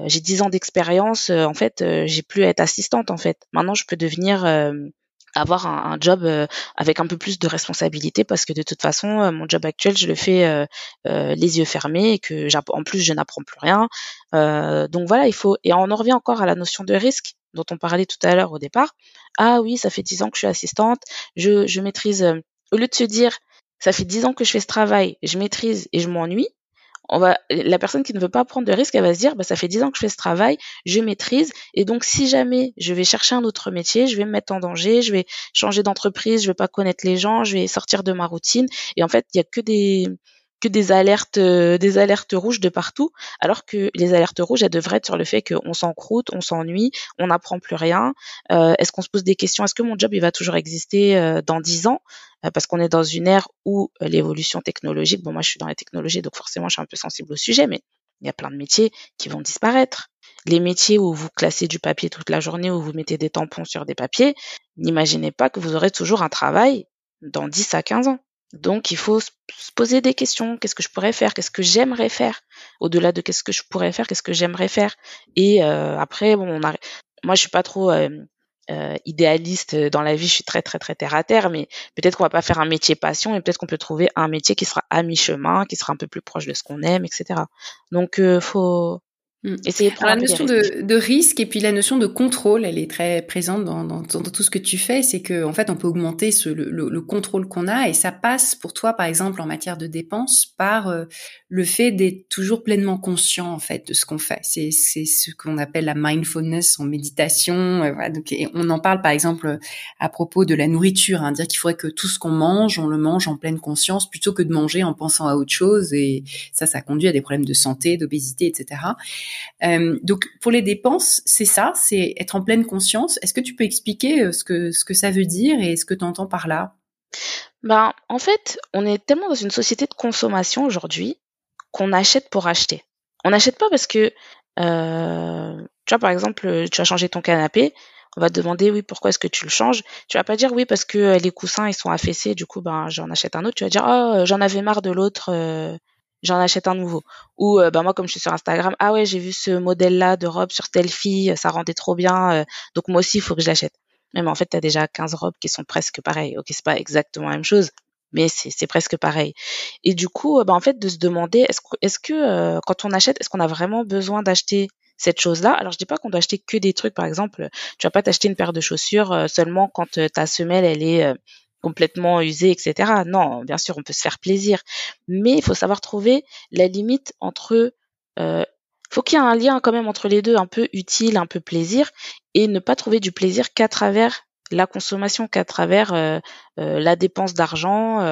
j'ai 10 ans d'expérience, en fait, j'ai plus à être assistante, en fait. Maintenant, je peux devenir avoir un, job euh, avec un peu plus de responsabilité parce que de toute façon euh, mon job actuel je le fais euh, les yeux fermés et que en plus je n'apprends plus rien. Donc voilà il faut et on en revient encore à la notion de risque dont on parlait tout à l'heure au départ. Ah oui ça fait dix ans que je suis assistante. Je, je maîtrise au lieu de se dire ça fait dix ans que je fais ce travail je maîtrise et je m'ennuie on va, la personne qui ne veut pas prendre de risque, elle va se dire, bah, ça fait dix ans que je fais ce travail, je maîtrise, et donc si jamais je vais chercher un autre métier, je vais me mettre en danger, je vais changer d'entreprise, je vais pas connaître les gens, je vais sortir de ma routine, et en fait, il y a que des que des alertes, euh, des alertes rouges de partout, alors que les alertes rouges, elles devraient être sur le fait qu'on s'encroute, on s'ennuie, on n'apprend plus rien. Euh, est-ce qu'on se pose des questions? Est-ce que mon job il va toujours exister euh, dans dix ans? Parce qu'on est dans une ère où l'évolution technologique. Bon, moi, je suis dans les technologies, donc forcément, je suis un peu sensible au sujet, mais il y a plein de métiers qui vont disparaître. Les métiers où vous classez du papier toute la journée, où vous mettez des tampons sur des papiers, n'imaginez pas que vous aurez toujours un travail dans 10 à 15 ans. Donc, il faut se poser des questions. Qu'est-ce que je pourrais faire? Qu'est-ce que j'aimerais faire? Au-delà de qu'est-ce que je pourrais faire, qu'est-ce que j'aimerais faire? Et euh, après, bon, on moi, je suis pas trop euh, euh, idéaliste dans la vie. Je suis très, très, très terre à terre. Mais peut-être qu'on va pas faire un métier passion, et peut-être qu'on peut trouver un métier qui sera à mi-chemin, qui sera un peu plus proche de ce qu'on aime, etc. Donc, faut Mm. la notion de, de, risque et puis la notion de contrôle, elle est très présente dans, dans, dans tout ce que tu fais. C'est que en fait, on peut augmenter ce, le, le, contrôle qu'on a et ça passe pour toi, par exemple, en matière de dépenses, par euh, le fait d'être toujours pleinement conscient en fait de ce qu'on fait. C'est ce qu'on appelle la mindfulness en méditation. Euh, voilà, donc, et on en parle par exemple à propos de la nourriture, hein, dire qu'il faudrait que tout ce qu'on mange, on le mange en pleine conscience plutôt que de manger en pensant à autre chose. Et ça, ça conduit à des problèmes de santé, d'obésité, etc. Euh, donc pour les dépenses, c'est ça, c'est être en pleine conscience. Est-ce que tu peux expliquer euh, ce que ça veut dire et ce que tu entends par là? Ben en fait, on est tellement dans une société de consommation aujourd'hui qu'on achète pour acheter. On n'achète pas parce que euh, tu vois par exemple, tu as changé ton canapé, on va te demander oui pourquoi est-ce que tu le changes? Tu vas pas dire oui parce que les coussins ils sont affaissés du coup ben j'en achète un autre tu vas dire oh j'en avais marre de l'autre j'en achète un nouveau. Ou euh, bah moi comme je suis sur Instagram, ah ouais j'ai vu ce modèle là de robe sur telle fille, ça rendait trop bien, euh, donc moi aussi il faut que je l'achète. Mais en fait tu as déjà 15 robes qui sont presque pareilles. Ok c'est pas exactement la même chose, mais c'est presque pareil. Et du coup bah en fait de se demander est-ce que, est-ce que euh, quand on achète est-ce qu'on a vraiment besoin d'acheter cette chose-là? Alors je dis pas qu'on doit acheter que des trucs, par exemple, tu vas pas t'acheter une paire de chaussures euh, seulement quand euh, ta semelle elle est euh, complètement usée, etc. Non, bien sûr, on peut se faire plaisir, mais il faut savoir trouver la limite entre euh, faut qu'il y ait un lien quand même entre les deux, un peu utile, un peu plaisir, et ne pas trouver du plaisir qu'à travers la consommation, qu'à travers euh, la dépense d'argent.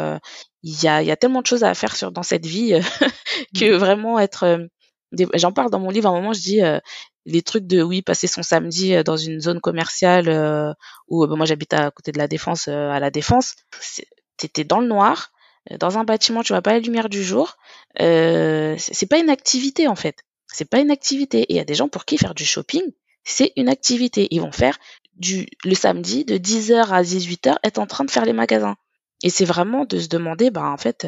Il y, a, y, a, tellement de choses à faire sur dans cette vie [laughs] que mmh. vraiment être J'en parle dans mon livre. À un moment, je dis euh, les trucs de oui passer son samedi euh, dans une zone commerciale euh, où bah, moi j'habite à côté de la défense à la défense. T'étais dans le noir, dans un bâtiment, tu vois pas la lumière du jour. Euh, c'est pas une activité en fait. C'est pas une activité. Et il y a des gens pour qui faire du shopping, c'est une activité. Ils vont faire du le samedi de 10h à 18h être en train de faire les magasins. Et c'est vraiment de se demander, bah en fait,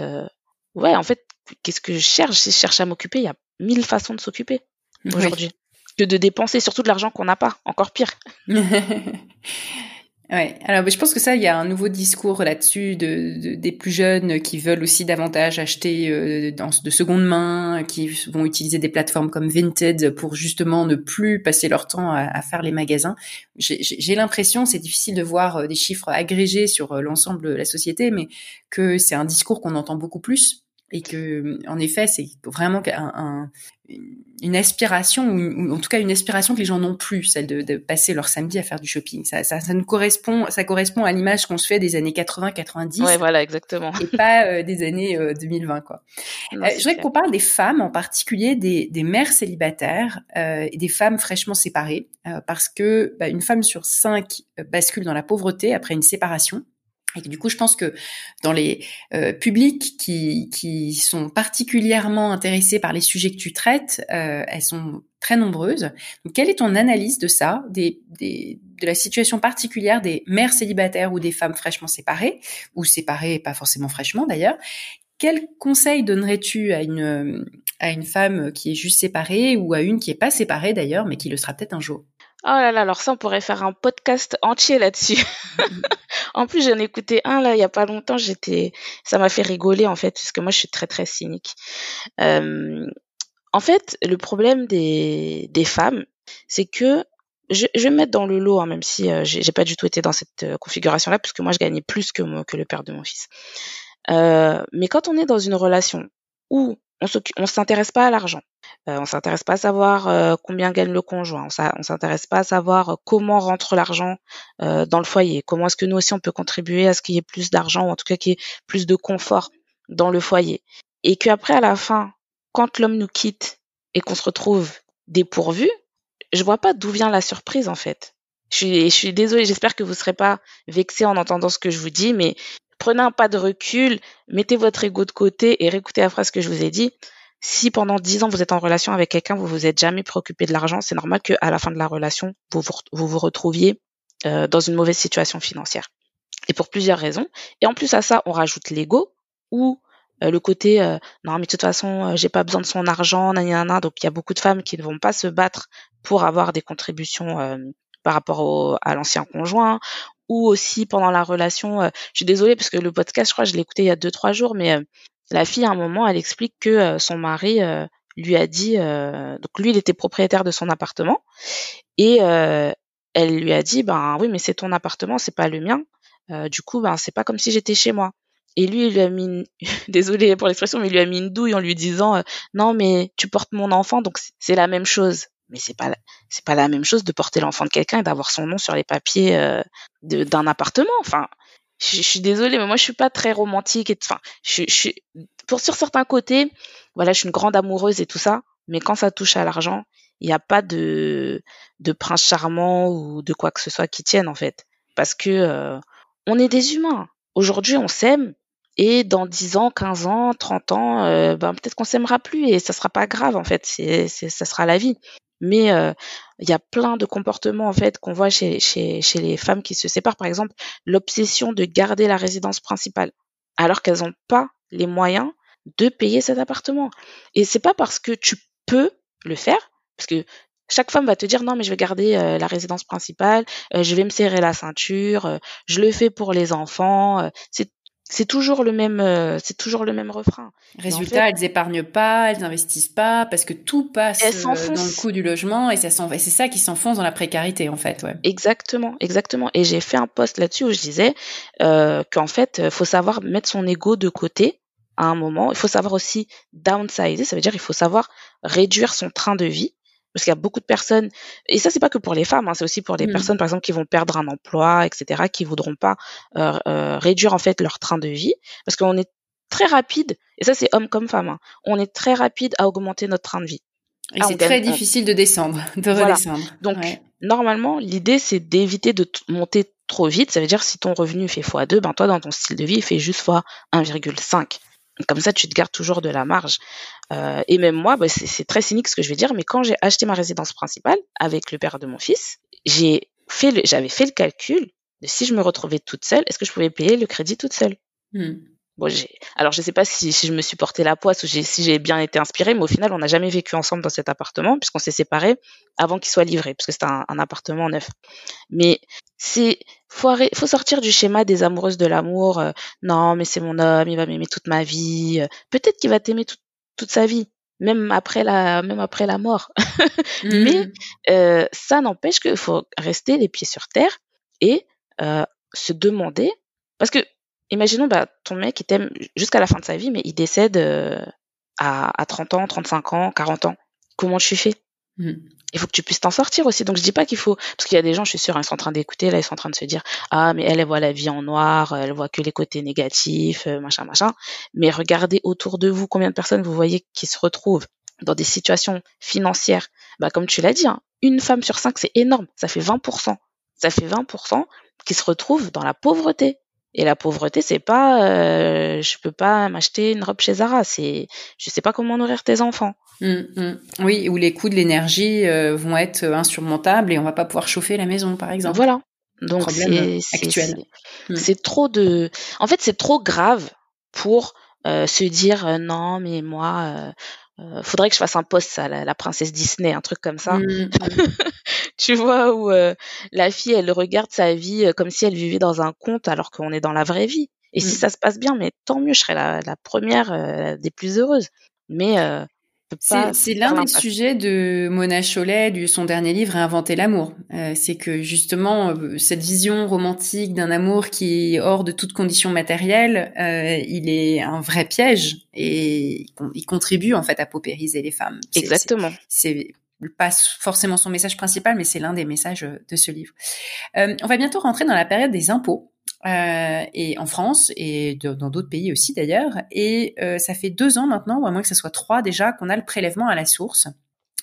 ouais, en fait, qu'est-ce que je cherche? Si je cherche à m'occuper, il y a mille façons de s'occuper aujourd'hui. Que de dépenser surtout de l'argent qu'on n'a pas, encore pire. [laughs] Ouais. Alors, je pense que ça, il y a un nouveau discours là-dessus de, des plus jeunes qui veulent aussi davantage acheter euh, de seconde main, qui vont utiliser des plateformes comme Vinted pour justement ne plus passer leur temps à, à faire les magasins. J'ai l'impression, c'est difficile de voir euh, des chiffres agrégés sur euh, l'ensemble de la société, mais que c'est un discours qu'on entend beaucoup plus et que en effet c'est vraiment un, une aspiration ou, en tout cas une aspiration que les gens n'ont plus celle de, de, passer leur samedi à faire du shopping. Ça, ça, ça nous correspond ça correspond à l'image qu'on se fait des années 80 90 ouais voilà exactement. et pas euh, des années 2020 euh, quoi. Euh, je voudrais qu'on parle des femmes en particulier des, des mères célibataires et des femmes fraîchement séparées parce que bah, une femme sur cinq bascule dans la pauvreté après une séparation et du coup, je pense que dans les euh, publics qui, qui sont particulièrement intéressés par les sujets que tu traites, euh, elles sont très nombreuses. Quelle est ton analyse de ça, des, des, de la situation particulière des mères célibataires ou des femmes fraîchement séparées, ou séparées pas forcément fraîchement d'ailleurs? Quel conseil donnerais-tu à une, à une femme qui est juste séparée ou à une qui est pas séparée d'ailleurs, mais qui le sera peut-être un jour? Oh là là, alors ça, on pourrait faire un podcast entier là-dessus. [laughs] en plus, j'en ai écouté un là il y a pas longtemps. J'étais, ça m'a fait rigoler en fait, parce que moi, je suis très très cynique. Euh, en fait, le problème des, des femmes, c'est que je, je, vais me mettre dans le lot, hein, même si euh, j'ai pas du tout été dans cette euh, configuration-là, parce que moi, je gagnais plus que, que le père de mon fils. Euh, mais quand on est dans une relation où on s'intéresse pas à l'argent. Euh, on s'intéresse pas à savoir euh, combien gagne le conjoint. On s'intéresse pas à savoir euh, comment rentre l'argent euh, dans le foyer. Comment est-ce que nous aussi on peut contribuer à ce qu'il y ait plus d'argent ou en tout cas qu'il y ait plus de confort dans le foyer. Et qu'après à la fin, quand l'homme nous quitte et qu'on se retrouve dépourvu, je vois pas d'où vient la surprise en fait. Je suis, je suis désolée, j'espère que vous serez pas vexé en entendant ce que je vous dis, mais prenez un pas de recul, mettez votre ego de côté et réécoutez la phrase que je vous ai dit. Si pendant dix ans vous êtes en relation avec quelqu'un, vous vous êtes jamais préoccupé de l'argent, c'est normal qu'à la fin de la relation, vous vous, retrouviez euh, dans une mauvaise situation financière. Et pour plusieurs raisons. Et en plus à ça, on rajoute l'ego ou euh, le côté euh, non mais de toute façon j'ai pas besoin de son argent, nanana. donc il y a beaucoup de femmes qui ne vont pas se battre pour avoir des contributions par rapport au, à l'ancien conjoint ou aussi pendant la relation. Euh, je suis désolée parce que le podcast, je crois, je l'ai écouté il y a deux trois jours, mais euh, la fille à un moment, elle explique que euh, son mari lui a dit, donc lui, il était propriétaire de son appartement et elle lui a dit, ben oui, mais c'est ton appartement, c'est pas le mien. du coup, ben c'est pas comme si j'étais chez moi. Et lui, il lui a mis, une... [laughs] désolé pour l'expression, mais il lui a mis une douille en lui disant, non, mais tu portes mon enfant, donc c'est la même chose mais c'est pas c'est pas la même chose de porter l'enfant de quelqu'un et d'avoir son nom sur les papiers euh, d'un appartement. Enfin, je, suis désolée, mais moi je suis pas très romantique enfin, je, je pour sur certains côtés, voilà, je suis une grande amoureuse et tout ça, mais quand ça touche à l'argent, il n'y a pas de de prince charmant ou de quoi que ce soit qui tienne en fait, parce que euh, on est des humains. Aujourd'hui, on s'aime, et dans 10 ans, 15 ans, 30 ans, euh, ben, peut-être qu'on s'aimera plus et ça sera pas grave en fait, c'est, ça sera la vie mais euh, il y a plein de comportements en fait qu'on voit chez, chez, chez les femmes qui se séparent. Par exemple, l'obsession de garder la résidence principale, alors qu'elles n'ont pas les moyens de payer cet appartement. Et c'est pas parce que tu peux le faire, parce que chaque femme va te dire non mais je vais garder euh, la résidence principale, euh, je vais me serrer la ceinture, je le fais pour les enfants. C'est toujours le même, euh, c'est toujours le même refrain. Résultat, elles épargnent pas, elles n'investissent pas parce que tout passe euh, dans le coût du logement et ça c'est ça qui s'enfonce dans la précarité en fait. Ouais. Exactement, exactement. Et j'ai fait un post là-dessus où je disais euh, qu'en fait, faut savoir mettre son ego de côté à un moment. Il faut savoir aussi downsizer, ça veut dire il faut savoir réduire son train de vie parce qu'il y a beaucoup de personnes, et ça c'est pas que pour les femmes, hein, c'est aussi pour les mmh. personnes par exemple qui vont perdre un emploi, etc., qui voudront pas euh, euh, réduire en fait leur train de vie, parce qu'on est très rapide, et ça c'est homme comme femme, hein, on est très rapide à augmenter notre train de vie. Et ah, c'est très difficile de descendre, [laughs] de redescendre. Donc normalement l'idée c'est d'éviter de monter trop vite, ça veut dire si ton revenu fait x2, ben toi dans ton style de vie il fait juste x 1,5. Comme ça, tu te gardes toujours de la marge. Euh, et même moi, bah, c'est très cynique ce que je vais dire, mais quand j'ai acheté ma résidence principale avec le père de mon fils, j'ai fait j'avais fait le calcul de si je me retrouvais toute seule, est-ce que je pouvais payer le crédit toute seule? Hmm. Bon, alors je sais pas si, si, je me suis porté la poisse ou si j'ai bien été inspirée, mais au final, on n'a jamais vécu ensemble dans cet appartement puisqu'on s'est séparés avant qu'il soit livré, puisque c'était un, un, appartement neuf. Mais c'est faut, faut sortir du schéma des amoureuses de l'amour. Euh, non, mais c'est mon homme, il va m'aimer toute ma vie. Euh, peut-être qu'il va t'aimer toute sa vie, même après la, même après la mort. [laughs] Mais mmh. euh, ça n'empêche qu'il faut rester les pieds sur terre et euh, se demander, parce que imaginons bah, ton mec il t'aime jusqu'à la fin de sa vie, mais il décède euh, à, à 30 ans, 35 ans, 40 ans. Comment tu fais? Mmh il faut que tu puisses t'en sortir aussi. Donc je dis pas qu'il faut, parce qu'il y a des gens, je suis sûre, ils sont en train d'écouter, là, ils sont en train de se dire, ah, mais elle, elle voit la vie en noir, elle voit que les côtés négatifs, euh, machin, machin. Mais regardez autour de vous combien de personnes vous voyez qui se retrouvent dans des situations financières. Bah, comme tu l'as dit, hein, une femme sur cinq, c'est énorme. Ça fait 20%. Ça fait 20% qui se retrouvent dans la pauvreté. Et la pauvreté, c'est pas, euh, je peux pas m'acheter une robe chez Zara. C'est, je sais pas comment nourrir tes enfants. Mmh, mmh. Oui, où les coûts de l'énergie euh, vont être insurmontables et on va pas pouvoir chauffer la maison, par exemple. Voilà. Donc c'est actuel. Mmh. C'est trop de. En fait, c'est trop grave pour euh, se dire euh, non, mais moi, euh, faudrait que je fasse un post à la, princesse Disney, un truc comme ça. [laughs] tu vois où la fille, elle regarde sa vie comme si elle vivait dans un conte alors qu'on est dans la vraie vie. Et si ça se passe bien, mais tant mieux, je serai la, la première des plus heureuses. Mais c'est l'un des sujets de Mona Chollet, du son dernier livre, Réinventer l'amour. Euh, c'est que justement, euh, cette vision romantique d'un amour qui est hors de toute condition matérielle, euh, il est un vrai piège et il contribue en fait à paupériser les femmes. Exactement. C'est pas forcément son message principal, mais c'est l'un des messages de ce livre. on va bientôt rentrer dans la période des impôts. Euh, et en France et dans d'autres pays aussi d'ailleurs. Et euh, ça fait deux ans maintenant, ou à moins que ce soit trois déjà, qu'on a le prélèvement à la source.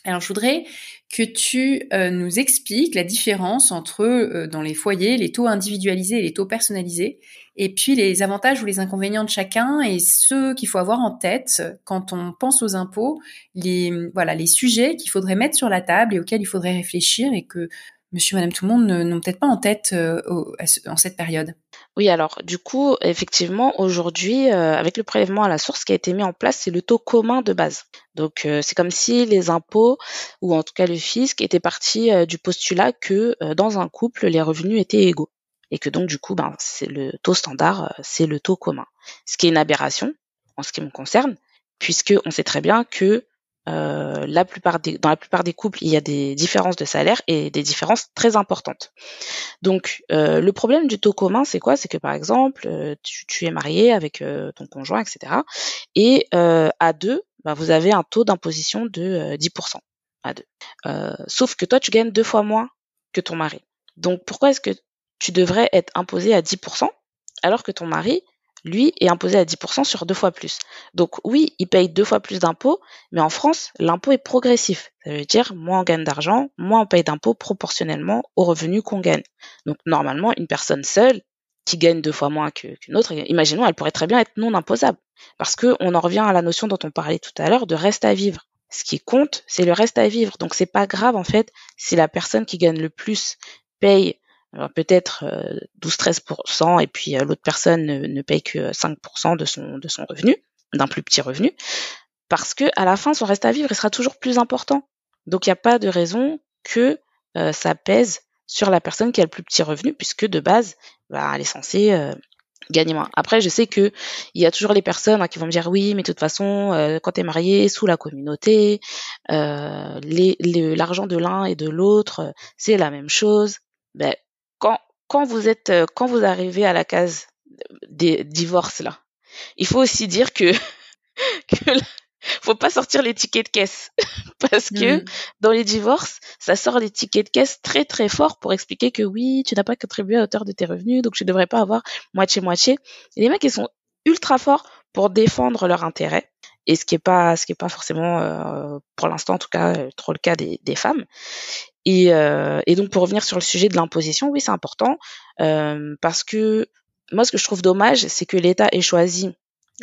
Alors je voudrais que tu euh, nous expliques la différence entre euh, dans les foyers les taux individualisés et les taux personnalisés, et puis les avantages ou les inconvénients de chacun et ce qu'il faut avoir en tête quand on pense aux impôts, les voilà les sujets qu'il faudrait mettre sur la table et auxquels il faudrait réfléchir et que monsieur, madame, tout le monde n'ont peut-être pas en tête euh, en cette période. Oui, alors du coup, effectivement, aujourd'hui, euh, avec le prélèvement à la source qui a été mis en place, c'est le taux commun de base. Donc euh, c'est comme si les impôts, ou en tout cas le fisc, était parti du postulat que dans un couple, les revenus étaient égaux. Et que donc du coup, ben, c'est le taux standard, c'est le taux commun. Ce qui est une aberration en ce qui me concerne, puisque on sait très bien que euh, la plupart dans la plupart des couples, il y a des différences de salaire et des différences très importantes. Donc, euh, le problème du taux commun, c'est quoi? C'est que par exemple, euh, tu, es marié avec ton conjoint, etc. Et à deux, bah, vous avez un taux d'imposition de 10% à deux. sauf que toi, tu gagnes deux fois moins que ton mari. Donc, pourquoi est-ce que tu devrais être imposé à 10% alors que ton mari, lui, est imposé à 10% sur deux fois plus. Donc oui, il paye deux fois plus d'impôts, mais en France, l'impôt est progressif. Ça veut dire, moins on gagne d'argent, moins on paye d'impôts proportionnellement aux revenus qu'on gagne. Donc normalement, une personne seule, qui gagne deux fois moins qu'une autre, imaginons, elle pourrait très bien être non imposable. Parce que on en revient à la notion dont on parlait tout à l'heure de reste à vivre. Ce qui compte, c'est le reste à vivre. Donc c'est pas grave en fait si la personne qui gagne le plus paye peut-être 12-13% euh, et puis euh, l'autre personne ne, paye que 5% de son, de son revenu, d'un plus petit revenu, parce que à la fin, son reste à vivre il sera toujours plus important. Donc il n'y a pas de raison que euh, ça pèse sur la personne qui a le plus petit revenu, puisque de base, bah, elle est censée gagne moins. Après, je sais que il y a toujours les personnes hein, qui vont me dire oui, mais de toute façon, euh, quand tu es marié sous la communauté, euh, l'argent de l'un et de l'autre, c'est la même chose. Ben, quand, vous êtes, euh, quand vous arrivez à la case des divorces là, il faut aussi dire que, [laughs] que faut pas sortir les tickets de caisse [laughs] parce que mmh. dans les divorces, ça sort les tickets de caisse très très fort pour expliquer que oui, tu n'as pas contribué à hauteur de tes revenus, donc tu devrais pas avoir moitié moitié. Et les mecs ils sont ultra forts pour défendre leur intérêt et ce qui est pas ce qui est pas forcément euh, pour l'instant en tout cas euh, trop le cas des, des femmes. Et, euh, donc pour revenir sur le sujet de l'imposition, oui c'est important euh, parce que moi ce que je trouve dommage, c'est que l'État ait choisi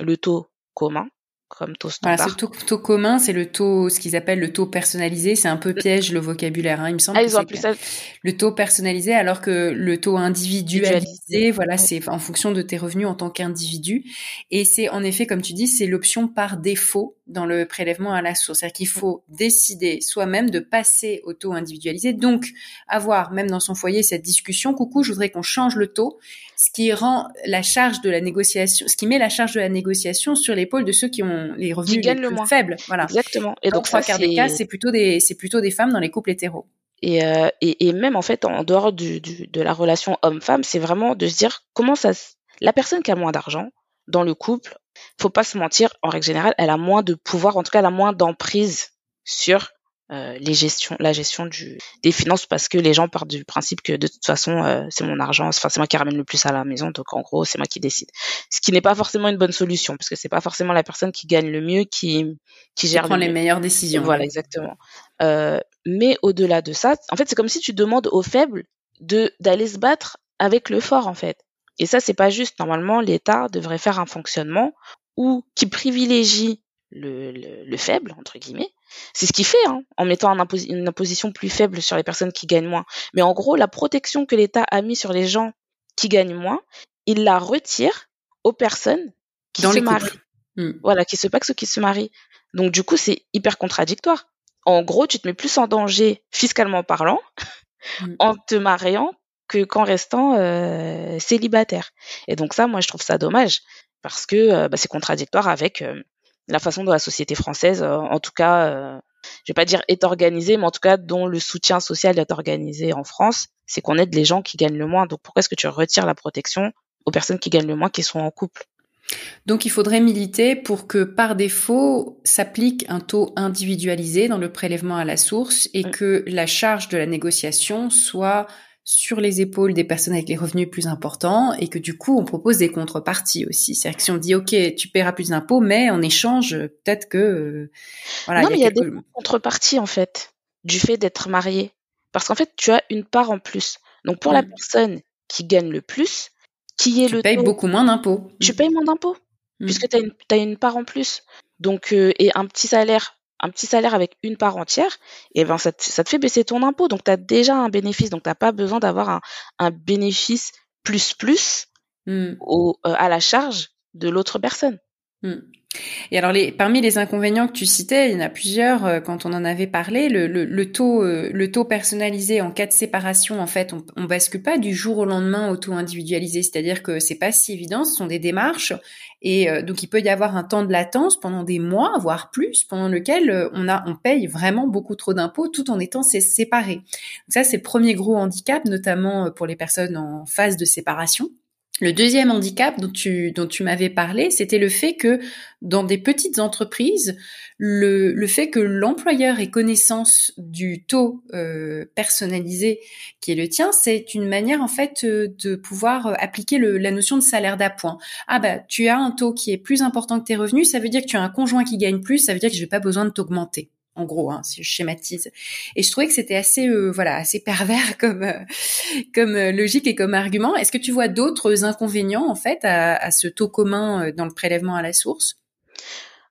le taux commun comme taux standard. Voilà, ce taux, taux commun, c'est le taux, ce qu'ils appellent le taux personnalisé. C'est un peu piège le vocabulaire, hein, il me semble. Ah, ils ont appelé ça... Le taux personnalisé, alors que le taux individualisé, voilà, c'est en fonction de tes revenus en tant qu'individu. Et c'est en effet, comme tu dis, c'est l'option par défaut dans le prélèvement à la source. C'est-à-dire qu'il faut décider soi-même de passer au taux individualisé. Donc, avoir, même dans son foyer, cette discussion, coucou, je voudrais qu'on change le taux ce qui rend la charge de la négociation, ce qui met la charge de la négociation sur l'épaule de ceux qui ont les revenus les plus moins. faibles. Voilà. Exactement. Et donc, trois quarts des cas, c'est plutôt des, c'est plutôt des femmes dans les couples hétéros. Et, euh, et, et, même en fait, en dehors du, du, de la relation homme-femme, c'est vraiment de se dire comment ça, la personne qui a moins d'argent dans le couple, faut pas se mentir, en règle générale, elle a moins de pouvoir, en tout cas, elle a moins d'emprise sur euh, les gestions, la gestion du, des finances parce que les gens partent du principe que de toute façon euh, c'est mon argent, enfin c'est moi qui ramène le plus à la maison, donc en gros c'est moi qui décide. Ce qui n'est pas forcément une bonne solution parce que c'est pas forcément la personne qui gagne le mieux qui qui gère. Qui prend les meilleures décisions. Voilà exactement. Euh, mais au-delà de ça, en fait c'est comme si tu demandes aux faibles de d'aller se battre avec le fort en fait. Et ça c'est pas juste. Normalement l'État devrait faire un fonctionnement où qui privilégie le, le, le faible entre guillemets c'est ce qu'il fait hein, en mettant une imposition plus faible sur les personnes qui gagnent moins. Mais en gros, la protection que l'État a mis sur les gens qui gagnent moins, il la retire aux personnes qui se marient. Hmm. Voilà, qui se paxent ou qui se marient. Donc du coup, c'est hyper contradictoire. En gros, tu te mets plus en danger fiscalement parlant hmm. en te mariant que qu'en restant euh, célibataire. Et donc ça, moi, je trouve ça dommage parce que euh, bah, c'est contradictoire avec euh, la façon dont la société française, euh, en tout cas, euh, je vais pas dire est organisée, mais en tout cas dont le soutien social est organisé en France, c'est qu'on aide les gens qui gagnent le moins. Donc pourquoi est-ce que tu retires la protection aux personnes qui gagnent le moins qui sont en couple? Donc il faudrait militer pour que par défaut s'applique un taux individualisé dans le prélèvement à la source et mm. que la charge de la négociation soit sur les épaules des personnes avec les revenus plus importants et que du coup on propose des contreparties aussi. C'est-à-dire que si on dit ok tu paieras plus d'impôts mais en échange peut-être que euh, voilà. Non il y a, mais il y a des contreparties en fait du fait d'être marié parce qu'en fait tu as une part en plus. Donc pour la mm. personne qui gagne le plus, qui est tu le payes beaucoup moins d'impôts. Tu payes moins d'impôts mm. puisque tu as, as une part en plus. Donc euh, et un petit salaire un petit salaire avec une part entière, et ben ça te, ça te fait baisser ton impôt. Donc tu as déjà un bénéfice. Donc tu n'as pas besoin d'avoir un, un, bénéfice plus plus mmh. au, euh, à la charge de l'autre personne. Mmh. Et alors, parmi les inconvénients que tu citais, il y en a plusieurs euh, quand on en avait parlé. Euh, le taux personnalisé en cas de séparation, en fait, on, on bascule pas du jour au lendemain au taux individualisé. C'est-à-dire que c'est pas si évident. Ce sont des démarches, et euh, donc il peut y avoir un temps de latence pendant des mois, voire plus, pendant lequel on a, on paye vraiment beaucoup trop d'impôts tout en étant séparés. Donc ça, c'est le premier gros handicap, notamment pour les personnes en phase de séparation. Le deuxième handicap dont tu, m'avais parlé, c'était le fait que dans des petites entreprises, le, fait que l'employeur ait connaissance du taux euh, personnalisé qui est le tien, c'est une manière en fait euh, de pouvoir euh, appliquer la notion de salaire d'appoint. Ah bah tu as un taux qui est plus important que tes revenus, ça veut dire que tu as un conjoint qui gagne plus, ça veut dire que je n'ai pas besoin de t'augmenter en gros, hein, si je schématise. Et je trouvais que c'était assez, euh, voilà, assez pervers [laughs] comme, euh, comme euh, logique et comme argument. Est-ce que tu vois d'autres inconvénients en fait à, à, ce taux commun dans le prélèvement à la source?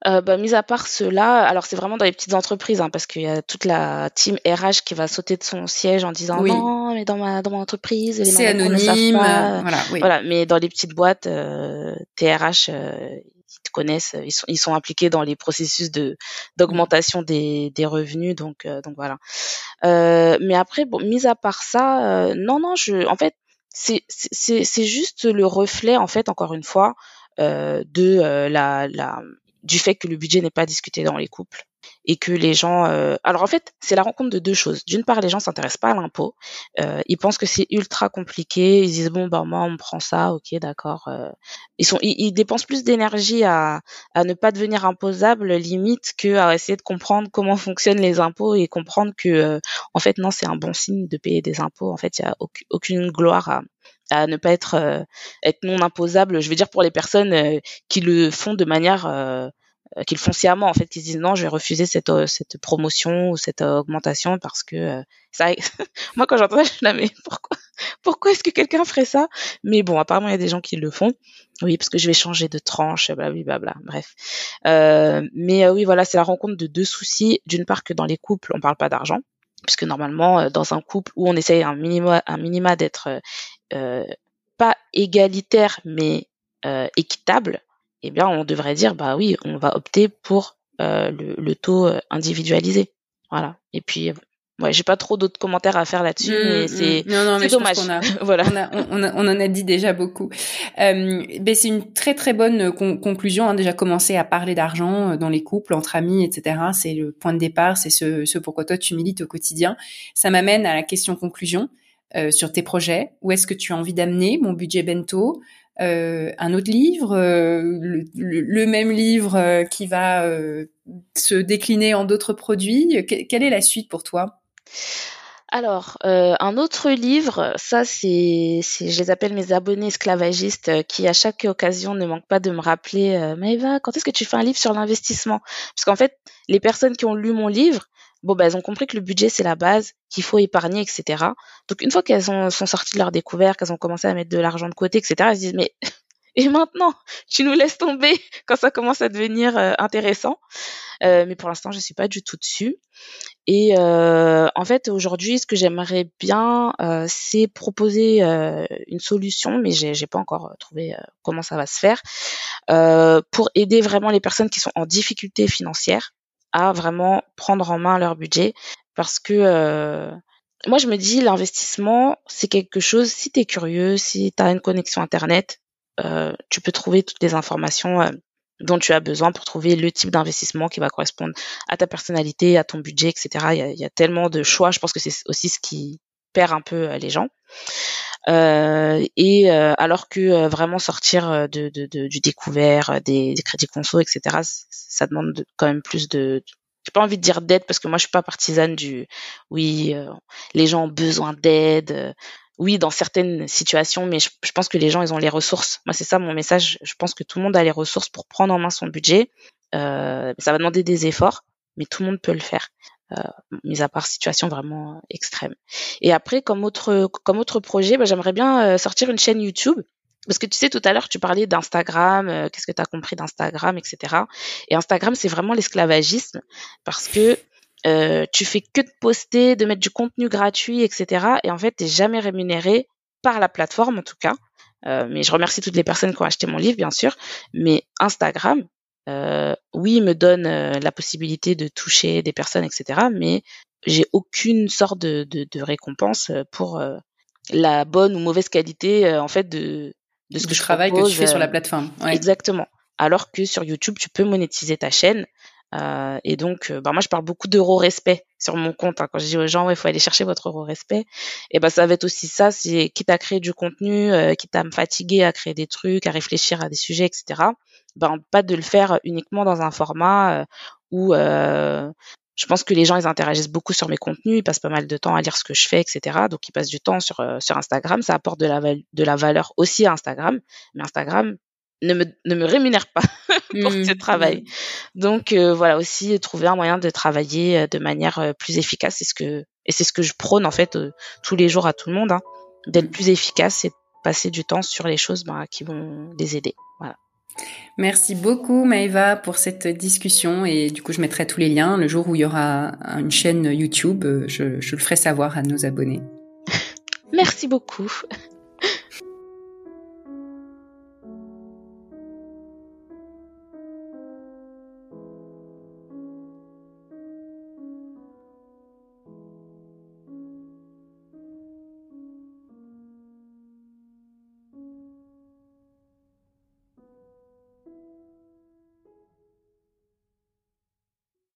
Euh, bah, mis à part cela, alors c'est vraiment dans les petites entreprises, hein, parce qu'il y a toute la team RH qui va sauter de son siège en disant oui. non, mais dans ma dans mon entreprise, c'est anonyme, voilà, oui. voilà. Mais dans les petites boîtes, euh, TRH, te connaissent, ils sont, ils sont impliqués dans les processus de d'augmentation des, des revenus, donc euh, donc voilà. Euh, mais après, bon, mis à part ça, euh, non non, je, en fait, c'est juste le reflet en fait encore une fois euh, de euh, la, la du fait que le budget n'est pas discuté dans les couples et que les gens euh... alors en fait c'est la rencontre de deux choses. D'une part les gens s'intéressent pas à l'impôt euh, ils pensent que c'est ultra compliqué ils disent bon bah moi on me prend ça ok d'accord euh. ils sont ils, ils, dépensent plus d'énergie à à ne pas devenir imposable limite que à essayer de comprendre comment [laughs] fonctionnent les impôts et comprendre que euh, en fait non c'est un bon signe de payer des impôts. En fait il y a aucune, gloire à à ne pas être euh, être non imposable. Je veux dire pour les personnes euh, qui le font de manière qu'ils font sciemment en fait qu'ils disent non je vais refuser cette cette promotion ou cette augmentation parce que ça [laughs] moi quand j'entends je me dis mais pourquoi pourquoi est-ce que quelqu'un ferait ça? Mais bon apparemment il y a des gens qui le font. Oui parce que je vais changer de tranche blablabla bref. Euh, mais oui voilà c'est la rencontre de deux soucis. D'une part que dans les couples on parle pas d'argent puisque normalement dans un couple où on essaye un minima un minima d'être euh, pas égalitaire mais euh, équitable, eh bien on devrait dire bah oui, on va opter pour euh, le, le, taux individualisé. Voilà. Et puis Ouais, j'ai pas trop d'autres commentaires à faire là-dessus, mmh, mais c'est mmh. dommage. On a, [laughs] voilà. On, a, on, a, on, en a dit déjà beaucoup. Euh, ben c'est une très très bonne con conclusion. Hein, déjà commencer à parler d'argent dans les couples, entre amis, etc. C'est le point de départ. C'est ce, ce pourquoi toi tu milites au quotidien. Ça m'amène à la question conclusion. Euh, sur tes projets Où est-ce que tu as envie d'amener mon budget bento? Euh, un autre livre, euh, le, le, même livre euh, qui va euh, se décliner en d'autres produits. quelle est la suite pour toi? Alors, un autre livre, ça c'est, je les appelle mes abonnés esclavagistes qui à chaque occasion ne manquent pas de me rappeler, euh, Eva, quand est-ce que tu fais un livre sur l'investissement? Parce qu'en fait, les personnes qui ont lu mon livre, bon, bah, elles ont compris que le budget, c'est la base, qu'il faut épargner, etc. Donc, une fois qu'elles sont sorties de leur découverte, qu'elles ont commencé à mettre de l'argent de côté, etc., elles se disent, mais, [laughs] et maintenant, tu nous laisses tomber [laughs] quand ça commence à devenir euh, intéressant. Euh, mais pour l'instant, je suis pas du tout dessus. Et euh, en fait, aujourd'hui, ce que j'aimerais bien, c'est proposer une solution, mais j'ai, j'ai pas encore trouvé comment ça va se faire, pour aider vraiment les personnes qui sont en difficulté financière à vraiment prendre en main leur budget parce que euh, moi je me dis l'investissement c'est quelque chose si tu es curieux si tu as une connexion internet euh, tu peux trouver toutes les informations euh, dont tu as besoin pour trouver le type d'investissement qui va correspondre à ta personnalité à ton budget etc il y a, il y a tellement de choix. Je pense que c'est aussi ce qui un peu les gens. Euh, et euh, alors que euh, vraiment sortir du découvert, des, crédits conso, etc., ça demande quand même plus de, j'ai pas envie de dire d'aide parce que moi je suis pas partisane du oui euh, les gens ont besoin d'aide euh, oui dans certaines situations mais je, pense que les gens ils ont les ressources. Moi c'est ça mon message. Je pense que tout le monde a les ressources pour prendre en main son budget. Euh, ça va demander des efforts mais tout le monde peut le faire. euh, mis à part situation vraiment extrême. Et après, comme autre comme autre projet, bah, j'aimerais bien euh, sortir une chaîne YouTube. Parce que tu sais, tout à l'heure, tu parlais d'Instagram, euh, qu'est-ce que tu as compris d'Instagram, etc. Et Instagram, c'est vraiment l'esclavagisme parce que euh, tu fais que de poster, de mettre du contenu gratuit, etc. Et en fait, tu jamais rémunéré par la plateforme, en tout cas. Euh, mais je remercie toutes les personnes qui ont acheté mon livre, bien sûr. Mais Instagram, euh, oui, me donne euh, la possibilité de toucher des personnes, etc. Mais j'ai aucune sorte de, de, de, récompense euh, pour euh, la bonne ou mauvaise qualité en fait de, de ce du que travail propose, que tu fais sur la plateforme. Ouais. Exactement. Alors que sur YouTube, tu peux monétiser ta chaîne. Euh, et donc, bah, moi, je parle beaucoup d'euro-respect sur mon compte. Hein. Quand je dis aux gens, il ouais, faut aller chercher votre euro-respect, et ben ça va être aussi ça, c'est quitte à créer du contenu, euh, quitte à me fatiguer à créer des trucs, à réfléchir à des sujets, etc ben, pas de le faire uniquement dans un format euh, où euh, je pense que les gens ils interagissent beaucoup sur mes contenus, ils passent pas mal de temps à lire ce que je fais, etc. Donc ils passent du temps sur euh, sur Instagram, ça apporte de la de la valeur aussi à Instagram, mais Instagram ne me ne me rémunère pas [laughs] pour mmh, ce travail. Mmh. Donc euh, voilà aussi trouver un moyen de travailler euh, de manière euh, plus efficace, c'est ce que et c'est ce que je prône en fait tous les jours à tout le monde, hein, d'être mmh. plus efficace et de passer du temps sur les choses ben, qui vont les aider. Voilà. Merci beaucoup Maëva pour cette discussion et du coup je mettrai tous les liens le jour où il y aura une chaîne YouTube, je, je le ferai savoir à nos abonnés. [laughs] Merci beaucoup. [laughs]